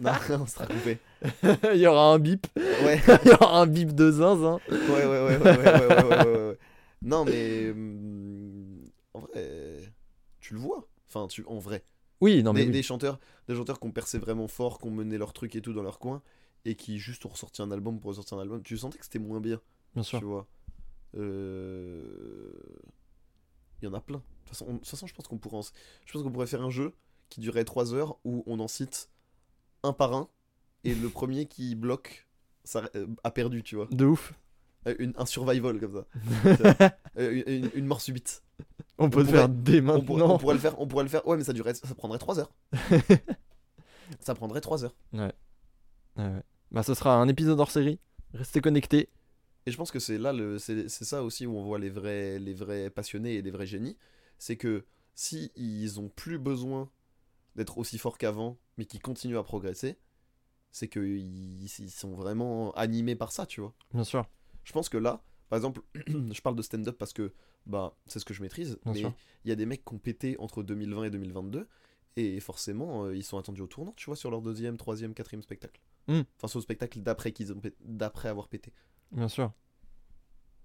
Non, on sera coupé. <laughs> Il y aura un bip. Ouais. <laughs> Il y aura un bip de zinzin. Ouais, ouais, ouais, ouais, Non, mais. Mm, en vrai, tu le vois. Enfin, tu... en vrai. Oui, non, mais. Des, chanteurs, des chanteurs qui ont percé vraiment fort, qui ont mené leur truc et tout dans leur coin, et qui juste ont ressorti un album pour ressortir un album. Tu sentais que c'était moins bien. Bien sûr. Tu vois. Euh il y en a plein. De toute façon, je pense qu'on pourrait faire un jeu qui durerait 3 heures où on en cite un par un, et le premier qui bloque ça, euh, a perdu, tu vois. De ouf. Euh, une- un survival comme ça. <laughs> Euh, une, une- une mort subite. On peut le faire dès On, pourrait- maintenant. on pourrait le faire, on pourrait le faire. Ouais, mais ça durerait, ça prendrait 3 heures. <laughs> ça prendrait 3 heures. Ouais, ouais. Bah, ce sera un épisode hors série. Restez connectés. Et je pense que c'est là, le, c'est, c'est ça aussi où on voit les vrais, les vrais passionnés et les vrais génies. C'est que si ils ont plus besoin d'être aussi forts qu'avant, mais qui continuent à progresser, c'est qu'ils ils sont vraiment animés par ça, tu vois. Bien sûr. Je pense que là, par exemple, <clears throat> je parle de stand-up parce que bah, c'est ce que je maîtrise, Bien mais il y a des mecs qui ont pété entre 2020 et 2022, et forcément, euh, ils sont attendus au tournant, tu vois, sur leur deuxième, troisième, quatrième spectacle. Hmm. Enfin, sur le spectacle d'après qu'ils ont pé- d'après avoir pété. Bien sûr.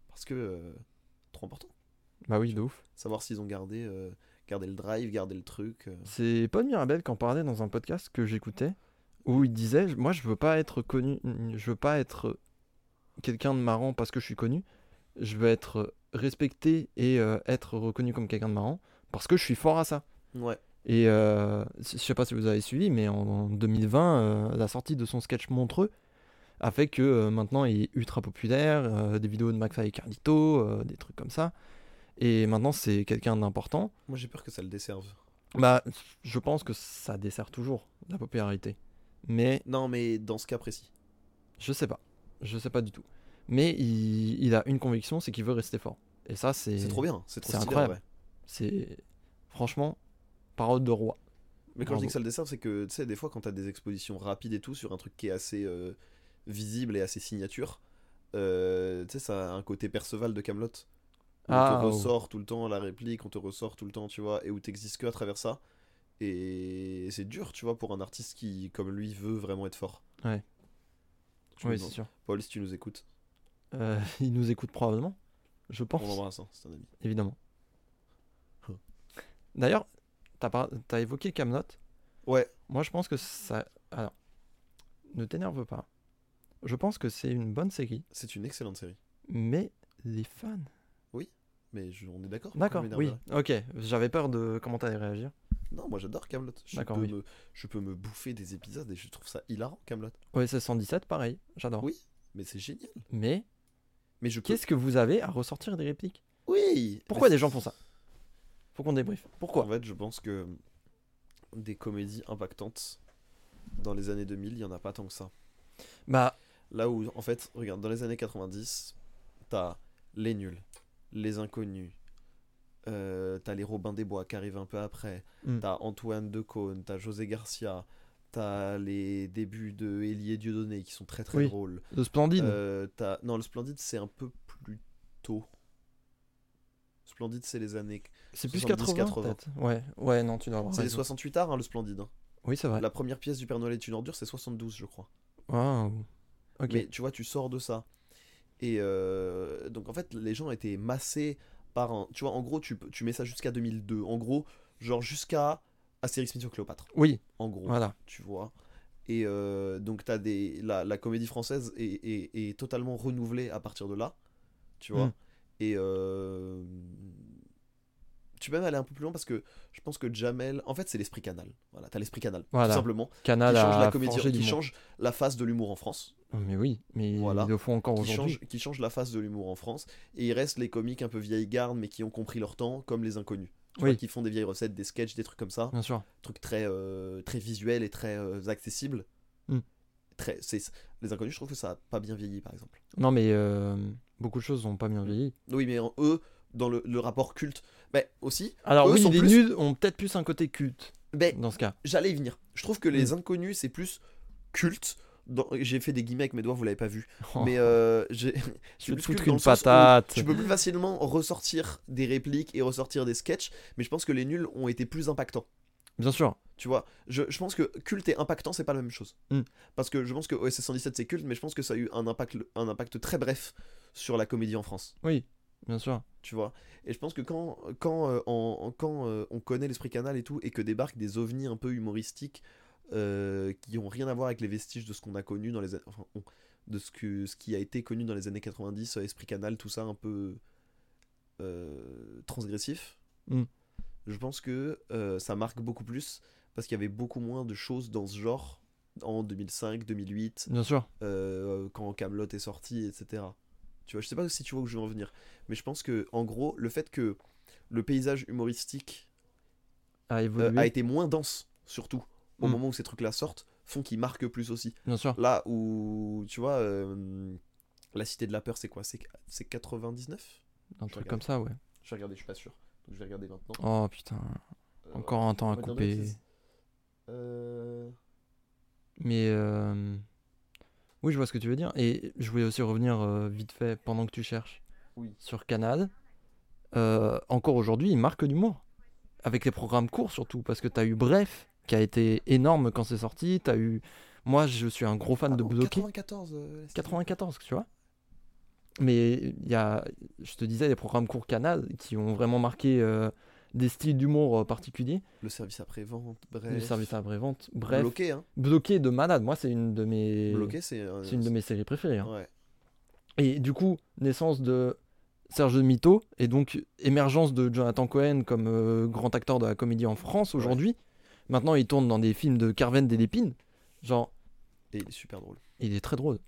Parce que, euh, trop important. Bah oui, de ouf. Savoir s'ils ont gardé, euh, gardé le drive, gardé le truc. euh. C'est Paul Mirabel qui en parlait dans un podcast que j'écoutais où il disait moi je veux pas être connu je veux pas être quelqu'un de marrant parce que je suis connu je veux être respecté et euh, être reconnu comme quelqu'un de marrant parce que je suis fort à ça Ouais. et euh, je sais pas si vous avez suivi mais en, en 2020 euh, la sortie de son sketch Montreux a fait que maintenant il est ultra populaire des vidéos de McFly et Carlito des trucs comme ça et maintenant c'est quelqu'un d'important Moi, j'ai peur que ça le desserve. bah, je pense que ça dessert toujours la popularité. Mais Non, mais dans ce cas précis. je sais pas. Je sais pas du tout. Mais il, il a une conviction, c'est qu'il veut rester fort. Et ça, c'est. C'est trop bien, c'est trop stylé. incroyable. ouais. C'est. Franchement, parole de roi. Mais quand je dis que ça le dessert, c'est que tu sais, des fois, quand t'as des expositions rapides et tout sur un truc qui est assez euh, visible et assez signature, euh, tu sais, ça a un côté Perceval de Camelot. On Ah, te oh. ressort tout le temps la réplique, on te ressort tout le temps, tu vois, et où t'existes que à travers ça. Et c'est dur, tu vois, pour un artiste qui, comme lui, veut vraiment être fort. Ouais. Je Oui, c'est sûr. Paul, si tu nous écoutes, Euh, <laughs> il nous écoute probablement. Je pense. on l'embrasse, hein, c'est un ami. Évidemment. D'ailleurs, t'as par... évoqué Camelot. Ouais, Moi, je pense que ça. Alors, ne t'énerve pas. Je pense que c'est une bonne série, c'est une excellente série. mais les fans. Mais je- on est d'accord D'accord, oui. Ok, j'avais peur de comment t'allais réagir. Non, moi j'adore Camelot. Je, peux oui. me- je peux me bouffer des épisodes et je trouve ça hilarant, Camelot. OSS 117, pareil, j'adore. Oui. Mais c'est génial. Mais Mais je peux. qu'est-ce que vous avez à ressortir des répliques? Oui Pourquoi des gens font ça? Faut qu'on débriefe. Pourquoi? En fait, je pense que des comédies impactantes dans les années 2000, il y en a pas tant que ça. Bah, Là où, en fait, regarde, dans les années 90, t'as les nuls, les inconnus, euh, t'as les Robins des Bois qui arrivent un peu après, Hmm. t'as Antoine Decaune, t'as José Garcia, t'as les débuts de Élie et Dieudonné qui sont très très Oui. drôles. le Splendide. Euh, non, le Splendide, c'est un peu plus tôt. Splendide, c'est les années. c'est plus 70, 80, 80. peut-être. Ouais, ouais, non, tu dois avoir C'est les raison. 68 arts, hein, le Splendide. hein. Oui, c'est vrai. La première pièce du Père Noël est une ordure, c'est 72, je crois. Waouh. Ok. Mais tu vois, tu sors de ça. Et euh, donc, en fait, les gens étaient massés par un. Tu vois, en gros, tu, tu mets ça jusqu'à 2002. En gros, genre jusqu'à Astérix Mission Cléopâtre. Oui, En gros, voilà. tu vois. Et euh, donc, t'as des. La, la comédie française est, est- est totalement renouvelée à partir de là. Tu vois. Mm. Et. euh, tu peux même aller un peu plus loin parce que je pense que Jamel. En fait, c'est l'esprit canal. Voilà, t'as l'esprit canal. Voilà. Tout simplement. Canal qui change la comédie, qui change la face de l'humour en France, Oh, Mais oui, mais Voilà. ils le font encore qui aujourd'hui. change, qui change la face de l'humour en France, et il reste les comiques un peu vieille garde mais qui ont compris leur temps, comme les inconnus. Tu Oui. vois, qui font des vieilles recettes, des sketchs, des trucs comme ça, Bien sûr. trucs très euh, très visuels et très euh, accessibles. Mm. Très, c'est les inconnus, je trouve que ça a pas bien vieilli par exemple. Non, mais euh, beaucoup de choses n'ont pas bien vieilli. Oui, mais en- eux, dans le, le rapport culte, ben aussi, Alors Eux oui, sont les plus- nuls ont peut-être plus un côté culte ben dans ce cas. j'allais y venir. Je trouve que les Mm. inconnus c'est plus culte. dans- J'ai fait des guillemets avec mes doigts, vous l'avez pas vu. <laughs> Oh, Mais euh, j'ai. <laughs> je te plus culte foutre dans une le sens où patate. Tu peux plus facilement ressortir des répliques et ressortir des sketchs, mais je pense que les nuls ont été plus impactants. Bien sûr. Tu vois, je, je pense que culte et impactant, c'est pas la même chose. Mm. Parce que je pense que OSS 117 c'est culte, mais je pense que ça a eu un impact, un impact très bref sur la comédie en France. Oui, bien sûr. Tu vois, et je pense que quand, quand, euh, en- en- quand euh, on connaît l'esprit canal et tout, et que débarquent des ovnis un peu humoristiques euh, qui ont rien à voir avec les vestiges de ce qu'on a connu dans les. Enfin, on- de ce, que, ce qui a été connu dans les années 90, euh, esprit canal, tout ça un peu euh, transgressif. Mm. Je pense que euh, ça marque beaucoup plus parce qu'il y avait beaucoup moins de choses dans ce genre en 2005, 2008, Bien sûr. euh, quand Camelot est sorti, etc. Tu vois, je sais pas si tu vois où je veux en venir, mais je pense que en gros, le fait que le paysage humoristique A euh, a été moins dense, surtout au Mm. moment où ces trucs-là sortent, font qu'ils marquent plus aussi. Bien sûr. Là où, tu vois, euh, la Cité de la Peur, c'est quoi? C'est c'est 99 Un je truc comme ça, ouais. Je vais regarder, je suis pas sûr. Donc je vais regarder maintenant. Oh putain. Euh, Encore un temps à couper. 2006. Mais euh, oui, je vois ce que tu veux dire. Et je voulais aussi revenir euh, vite fait pendant que tu cherches Oui. sur Canal. Euh, encore aujourd'hui, il marque l'humour. Avec les programmes courts surtout. Parce que tu as eu Bref, qui a été énorme quand c'est sorti. T'as eu. Moi, je suis un gros fan ah de Bloqué. 94. euh, la Cité. 94, tu vois. Mais il y a, je te disais, des programmes courts Canal qui ont vraiment marqué euh, des styles d'humour euh, particuliers. Le service après-vente, bref. Le service après-vente. Bref, Bloqué, hein. Bloqué de malade. Moi, c'est une de mes. Bloqué, c'est. un- C'est une de mes séries préférées. hein. Ouais. Et du coup, naissance de Serge de Mito, et donc émergence de Jonathan Cohen comme euh, grand acteur de la comédie en France aujourd'hui. Maintenant, il tourne dans des films de Carven et Lépine. Genre, Et il est super drôle. il est très drôle.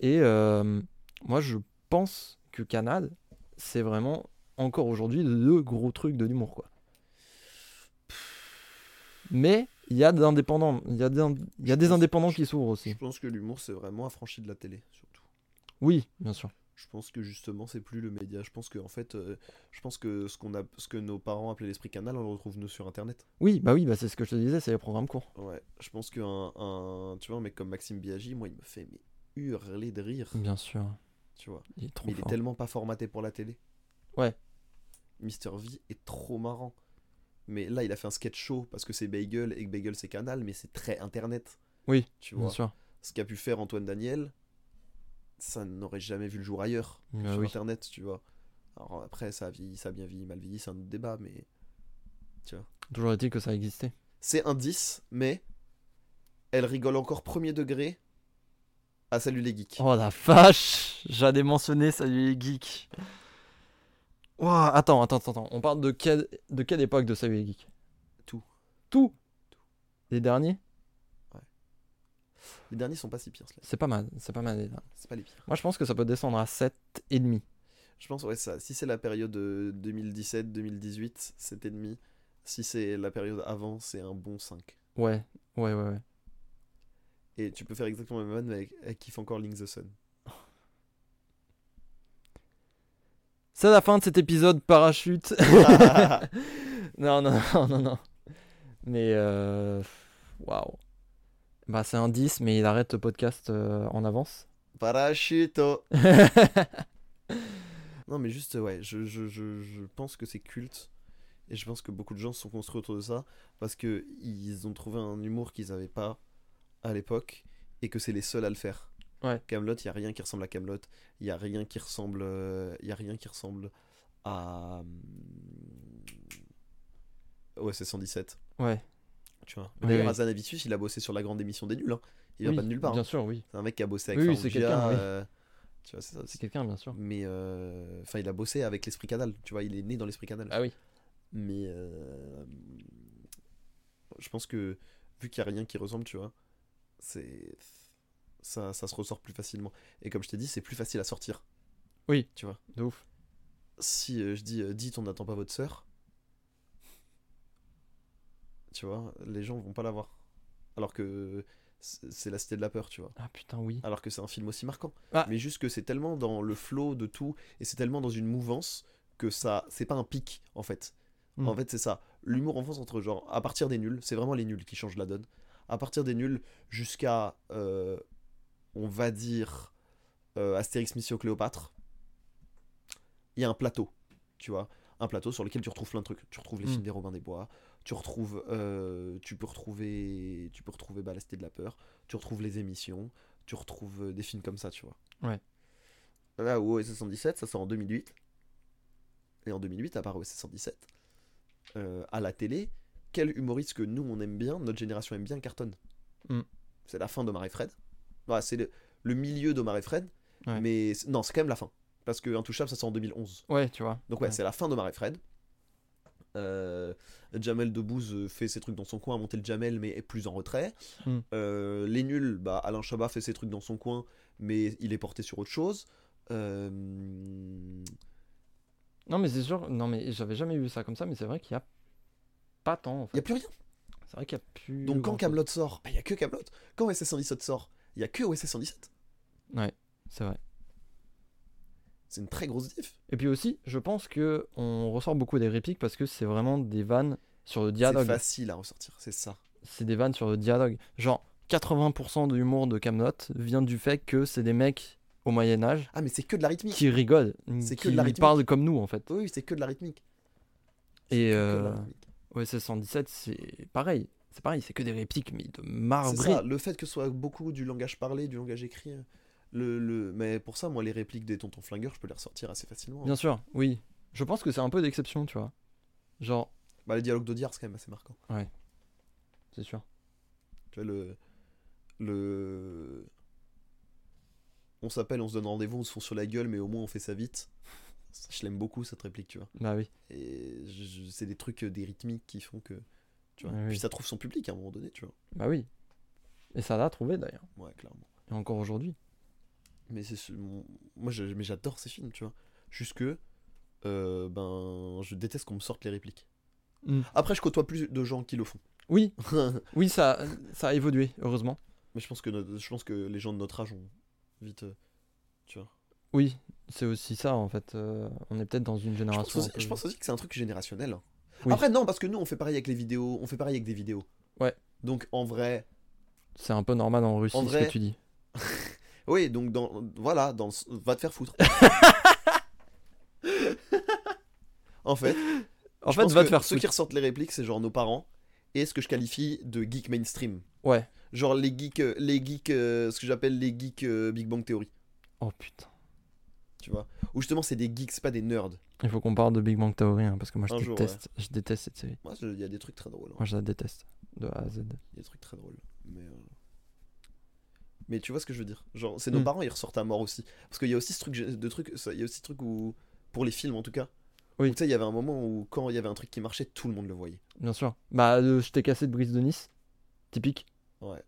Et euh, moi, je pense que Canal, c'est vraiment encore aujourd'hui le gros truc de l'humour, quoi. Mais il y a des indépendants, il y a des, il y a des indépendants qui s'ouvrent aussi. Je pense que l'humour, c'est vraiment affranchi de la télé, surtout. Oui, bien sûr. Je pense que justement, c'est plus le média. Je pense que en fait, euh, je pense que ce qu'on a, ce que nos parents appelaient l'esprit canal, on le retrouve nous sur Internet. Oui, bah oui, bah c'est ce que je te disais, c'est les programmes courts. Ouais. Je pense qu'un, un, tu vois, un mec comme Maxime Biaggi, moi, il me fait mais hurler de rire, Bien sûr. tu vois. Il est trop Mais il est tellement pas formaté pour la télé. Ouais. Mister V est trop marrant. Mais là, il a fait un sketch show parce que c'est Bagel et que Bagel c'est Canal, mais c'est très internet. Oui, Tu Bien vois. sûr. Ce qu'a pu faire Antoine Daniel, ça n'aurait jamais vu le jour ailleurs Bah sur oui. internet, tu vois. Alors après, ça a vieilli, ça a bien vieilli, mal vieilli, c'est un autre débat, mais Toujours est-il que ça existait. c'est un 10, mais elle rigole encore premier degré à Salut les geeks. Oh la vache J'allais mentionner Salut les geeks. Attends, attends, attends, attends. On parle de quelle, de quelle époque de Salut les geeks Tout. Tout Les derniers? Les derniers sont pas si pires. C'est pas mal, c'est pas mal les derniers. c'est pas les pires. Moi je pense que ça peut descendre à 7,5. Je pense, ouais, ça. Si c'est la période 2017-2018, c'est ennemi. Si c'est la période avant, c'est un bon 5. Ouais, ouais, ouais, ouais. Et tu peux faire exactement la même avec, avec Kiffe encore Link the Sun. C'est la fin de cet épisode parachute. <laughs> <laughs> non, non, non, non, non. Mais euh... Waouh. Bah c'est un 10, mais il arrête le podcast euh, en avance. Parachuto <laughs> Non, mais juste, ouais, je, je, je, je pense que c'est culte. Et je pense que beaucoup de gens se sont construits autour de ça. Parce que ils ont trouvé un humour qu'ils avaient pas à l'époque. Et que c'est les seuls à le faire. Ouais. Camelot, il y a rien qui ressemble à Camelot. Il y a rien qui ressemble. Il y a rien qui ressemble à. Ouais, c'est 117. Ouais. Tu vois. D'ailleurs, oui. Azanavicius, il a bossé sur la grande émission des nuls. hein. Il vient Oui, pas de nulle part. Bien hein. sûr, oui. C'est un mec qui a bossé avec Oui, c'est quelqu'un, euh, Tu vois, c'est ça. C'est quelqu'un, bien sûr. Mais euh, enfin, il a bossé avec l'esprit canal. Tu vois, il est né dans l'esprit canal. Ah oui. Mais euh, je pense que vu qu'il n'y a rien qui ressemble, tu vois, c'est ça, ça se ressort plus facilement. Et comme je t'ai dit, c'est plus facile à sortir. Oui. Tu vois. De ouf. Si euh, je dis euh, dites on n'attend pas votre sœur, tu vois, les gens vont pas la voir. Alors que c'est la cité de la peur, tu vois. Ah putain, oui. alors que c'est un film aussi marquant. Ah. Mais juste que c'est tellement dans le flow de tout et c'est tellement dans une mouvance que ça, c'est pas un pic en fait. Mm. En fait, c'est ça. L'humour en France entre genre à partir des nuls, c'est vraiment les nuls qui changent la donne. À partir des nuls jusqu'à, euh, on va dire, euh, Astérix Mission Cléopâtre, il y a un plateau, tu vois. Un plateau sur lequel tu retrouves plein de trucs. Tu retrouves les Mm. films des Robin des Bois, tu retrouves, euh, tu peux retrouver, tu peux retrouver bah, La Cité de la Peur, tu retrouves les émissions, tu retrouves euh, des films comme ça, tu vois. Ouais. Là où OSS 117, ça sort en 2008. Et en 2008, à part OSS 117, euh, à la télé, quel humoriste que nous on aime bien, notre génération aime bien, cartonne? Mm. C'est la fin d'Omar et Fred. Ouais, c'est le, le milieu d'Omar et Fred. Ouais. Mais non, c'est quand même la fin. Parce que Intouchable, ça sort en 2011. Ouais, tu vois. Donc ouais, c'est la fin d'Omar et Fred. Euh, Jamel Debbouze euh, fait ses trucs dans son coin, a monté le Jamel, mais est plus en retrait. Mm. Euh, les nuls, bah, Alain Chabat fait ses trucs dans son coin, mais il est porté sur autre chose. Euh, Non, mais c'est sûr. Non, mais j'avais jamais vu ça comme ça, mais c'est vrai qu'il y a pas tant. En Il y a fait. plus rien. C'est vrai qu'il y a plus. Donc quand. Camelot sort, bah, il y a que Camelot. Quand OSS 117 sort, il y a que OSS 117. C'est vrai. C'est une très grosse diff. Et puis aussi, je pense que on ressort beaucoup des répliques parce que c'est vraiment des vannes sur le C'est dialogue. facile à ressortir, c'est ça. C'est des vannes sur le dialogue. Genre, 80% de l'humour de Camelot vient du fait que c'est des mecs au Moyen Âge Ah mais c'est que de la rythmique. qui rigolent, C'est que de la rythmique. parlent comme nous en fait. Oui, c'est que de la rythmique. Et C'est euh. OSS 117, c'est pareil. C'est pareil, c'est que des répliques, mais de marbré. ça, le fait que ce soit beaucoup du langage parlé, du langage écrit. euh, Le, le... Mais pour ça, moi, les répliques des tontons flingueurs, je peux les ressortir assez facilement. hein. Bien sûr, oui. Je pense que c'est un peu d'exception, tu vois. Genre, Bah, les dialogues d'Audiard, c'est quand même assez marquant. c'est sûr. Tu vois, le. Le. On s'appelle, on se donne rendez-vous, on se fonce sur la gueule, mais au moins on fait ça vite. Je l'aime beaucoup cette réplique, tu vois. Bah oui. Et je- c'est des trucs, euh, des rythmiques qui font que. Tu vois. Ouais, Puis ça trouve son public à un moment donné, tu vois. Bah oui. Et ça l'a trouvé d'ailleurs. Ouais, clairement. Et encore aujourd'hui. Mais c'est moi j'adore ces films, tu vois. Jusque euh, ben je déteste qu'on me sorte les répliques. Mm. Après je côtoie plus de gens qui le font. Oui, <laughs> oui, ça, ça a évolué, heureusement. mais je pense que notre- je pense que les gens de notre âge ont vite euh, Tu vois. Oui, c'est aussi ça en fait. euh, on est peut-être dans une Je pense, génération. aussi, un peu- je pense aussi que c'est un truc générationnel. Oui. Après, non, parce que nous, on fait pareil avec les vidéos. On fait pareil avec des vidéos. Ouais. Donc, en vrai. C'est un peu normal en Russie En ce que tu dis. <laughs> Oui, donc, dans, voilà, dans, va te faire foutre. <laughs> en fait, En fait, va te faire ceux foutre. qui ressortent les répliques, c'est genre nos parents. Et ce que je qualifie de geek mainstream. Ouais. Genre les geeks, les geeks euh, ce que j'appelle les geeks euh, Big Bang Theory. Oh putain. Tu vois. Ou justement, c'est des geeks, c'est pas des nerds. Il faut qu'on parle de Big Bang Theory hein, parce que moi je Un jour, déteste. Je déteste cette série. Moi, il y a des trucs très drôles. hein. Moi je la déteste. De A à Z. Il y a des trucs très drôles. Mais, euh, mais tu vois ce que je veux dire Genre, c'est nos Mm. parents, ils ressortent à mort aussi. Parce qu'il y a aussi ce truc, de truc, ça- il y a aussi ce truc où, pour les films en tout cas, Oui. où, tu sais, il y avait un moment où quand il y avait un truc qui marchait, tout le monde le voyait. Bien sûr. Bah, le je t'ai cassé de Brice de Nice. Typique. Ouais.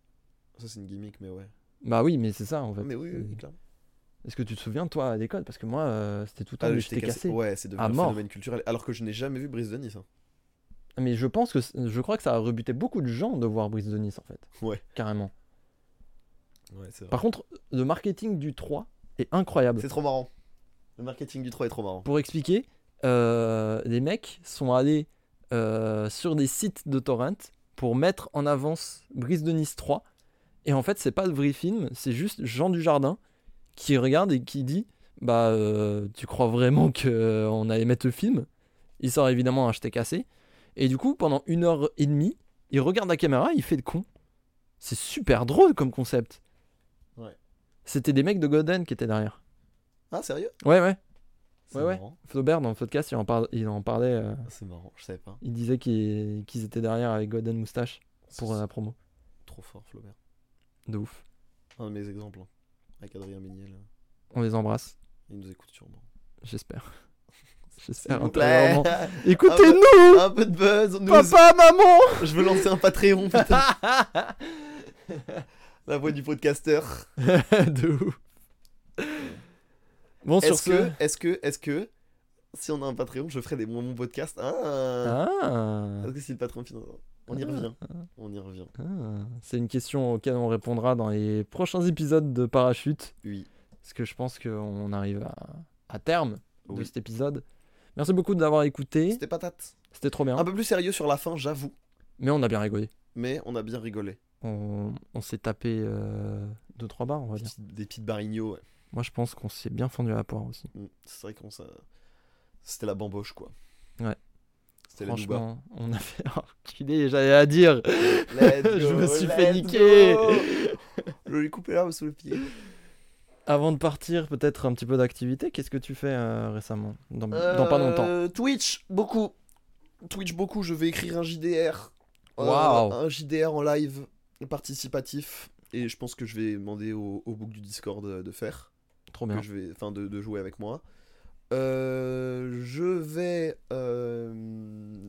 Ça, c'est une gimmick, mais ouais. Bah oui, mais c'est ça en fait. mais oui, oui, C'est- clairement. Est-ce que tu te souviens toi à l'école? Parce que moi euh, c'était tout le temps Ah, le je t'ai cassé. Ouais, c'est devenu un mort. phénomène culturel. Alors que je n'ai jamais vu Brise de Nice. hein. Mais je pense que je crois que ça a rebuté beaucoup de gens de voir Brice de Nice en fait. Ouais. Carrément. Ouais, c'est vrai. Par contre, le marketing du 3 est incroyable. C'est trop marrant. Le marketing du 3 est trop marrant. Pour expliquer, euh, les mecs sont allés euh, sur des sites de torrent pour mettre en avance Brise de Nice 3. Et en fait, c'est pas le vrai film, c'est juste Jean Dujardin qui regarde et qui dit Bah, euh, tu crois vraiment qu'on allait mettre le film? Il sort évidemment un cassé. Et du coup, pendant une heure et demie, il regarde la caméra, il fait le con. C'est super drôle comme concept. Ouais. C'était des mecs de Golden qui étaient derrière. Ah, sérieux? Ouais, ouais. C'est Ouais, ouais. marrant. Flaubert, dans le podcast, il en, parle, il en parlait. euh, Ah, C'est marrant, je savais pas. il disait qu'ils étaient derrière avec Golden Moustache pour la promo. Trop fort, Flaubert. De ouf. Un de mes exemples. hein. Avec Adrien Méniel. On les embrasse, Il nous écoute sûrement. j'espère. <laughs> J'espère intérieurement. Écoutez-nous Un peu de buzz. nous- Papa, maman Je veux lancer un Patreon, putain. <laughs> La voix du podcasteur. <laughs> De ouf. Bon, sur Est-ce ce. que, est-ce que, est-ce que, si on a un Patreon, je ferai des mon podcast Ah. Ah, Est-ce que si le Patreon finance On y Ah. revient. On y revient. ah. C'est une question auquel on répondra dans les prochains épisodes de Parachute. Oui. Parce que je pense qu'on arrive à, à terme de cet épisode. Merci beaucoup d'avoir écouté. C'était patate. C'était trop bien. Un peu plus sérieux sur la fin, j'avoue. Mais on a bien rigolé. Mais on a bien rigolé. On, on s'est tapé 2-3 barres, on va Des dire. petites, des petites barignots, ouais. Moi, je pense qu'on s'est bien fendu à la poire aussi. Mm. C'est vrai qu'on ça... C'était la bamboche, quoi. Ouais. C'était la. Franchement, on a fait <laughs> enculé, j'allais à dire. <laughs> Je me suis fait niquer. Je lui ai coupé l'herbe sous le pied. Avant de partir, peut-être un petit peu d'activité. Qu'est-ce que tu fais euh, récemment? Dans, dans pas longtemps Euh, Twitch, beaucoup. Twitch, beaucoup. Je vais écrire un JDR. Euh, un JDR en live participatif. Et je pense que je vais demander au, au book du Discord de, faire. Trop que bien. je vais, enfin, de, de jouer avec moi. Euh, je vais, euh,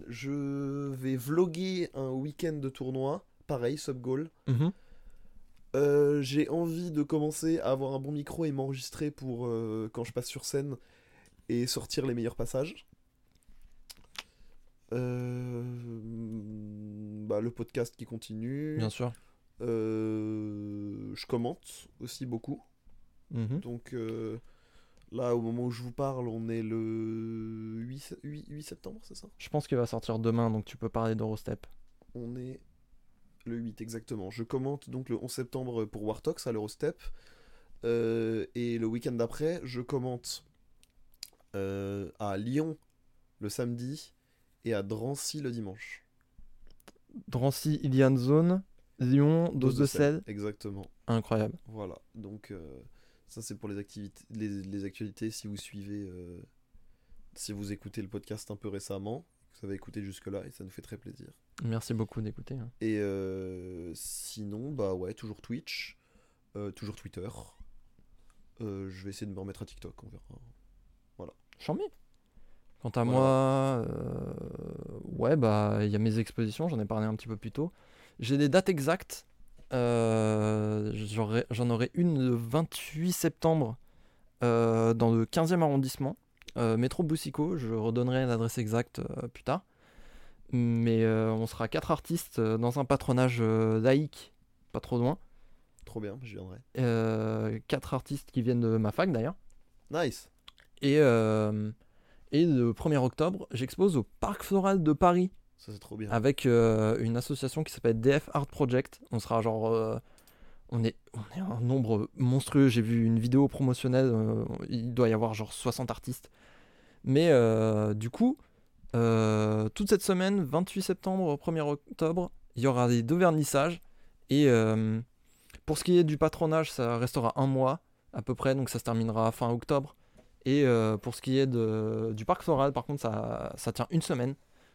je vais vloguer un week-end de tournoi. Pareil, sub goal. Mhm. Euh, j'ai envie de commencer à avoir un bon micro et m'enregistrer pour quand je passe sur scène et sortir les meilleurs passages. Bah, le podcast qui continue. Bien sûr. Je commente aussi beaucoup. Mhm. Donc là, au moment où je vous parle, on est le 8, se- 8 8 septembre, c'est ça? Je pense qu'il va sortir demain, donc tu peux parler d'Eurostep. On est le 8 exactement. Je commente donc le 11 septembre pour Wartox à l'Eurostep. Euh, et le week-end d'après, je commente euh, à Lyon le samedi et à Drancy le dimanche. Drancy, Ilian Zone, Lyon, dose de sel. Exactement. Incroyable. Voilà. Donc euh, ça c'est pour les activités, les, les actualités. Si vous suivez, euh, si vous écoutez le podcast un peu récemment, vous avez écouté jusque là et ça nous fait très plaisir. Merci beaucoup d'écouter. hein. Et euh, sinon, bah ouais, toujours Twitch, euh, toujours Twitter. Je vais essayer de me remettre à TikTok, on verra. Chambé. Quant à Voilà. moi, ouais, bah, il y a mes expositions, j'en ai parlé un petit peu plus tôt. J'ai des dates exactes. Euh, J'en aurai une le 28 septembre euh, dans le 15e arrondissement, euh, métro Boussico. Je redonnerai l'adresse exacte plus tard. Mais on sera quatre artistes dans un patronage laïque, pas trop loin. Trop bien, je viendrai. Euh, quatre artistes qui viennent de ma fac d'ailleurs. Nice. Et, euh, et le 1er octobre, j'expose au Parc Floral de Paris Avec euh, une association qui s'appelle DF Art Project. On sera genre. euh, on, est, on est un nombre monstrueux. J'ai vu une vidéo promotionnelle. euh, il doit y avoir genre 60 artistes. Mais du coup, toute cette semaine, 28 septembre au 1er octobre, il y aura les deux vernissages. Et pour ce qui est du patronage, ça restera un mois à peu près. Donc ça se terminera fin octobre. Et pour ce qui est de, du parc floral, par contre, ça, ça tient une semaine.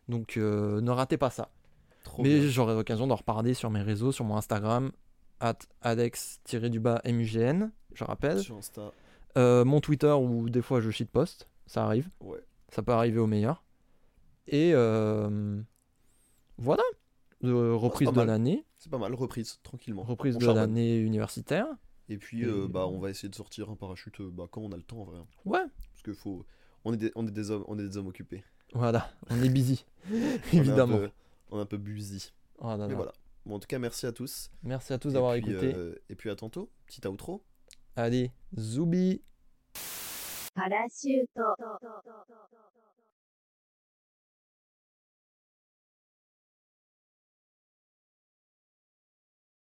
Donc euh, ne ratez pas ça. Trop Mais bien. j'aurai l'occasion d'en reparler sur mes réseaux, sur mon Instagram, at alex-mugn, je rappelle. Sur Insta. Euh, mon Twitter où des fois je shitpost, ça arrive. Ouais. Ça peut arriver au meilleur. Et euh, voilà, de reprise de mal. l'année, C'est pas mal, reprise, tranquillement. reprise On de charbonne. l'année universitaire. Et puis, Et- bah, on va essayer de sortir un parachute bah, quand on a le temps, en vrai. Ouais, Parce que faut. On est, des, on, est des hommes, on est des hommes occupés. Voilà, on est busy, <laughs> <laughs> évidemment. On est un peu, on busy. Oh Mais voilà. Bon, en tout cas, merci à tous. Merci à tous d'avoir écouté. Euh, et puis à tantôt. Petit outro. Allez, Zoubi.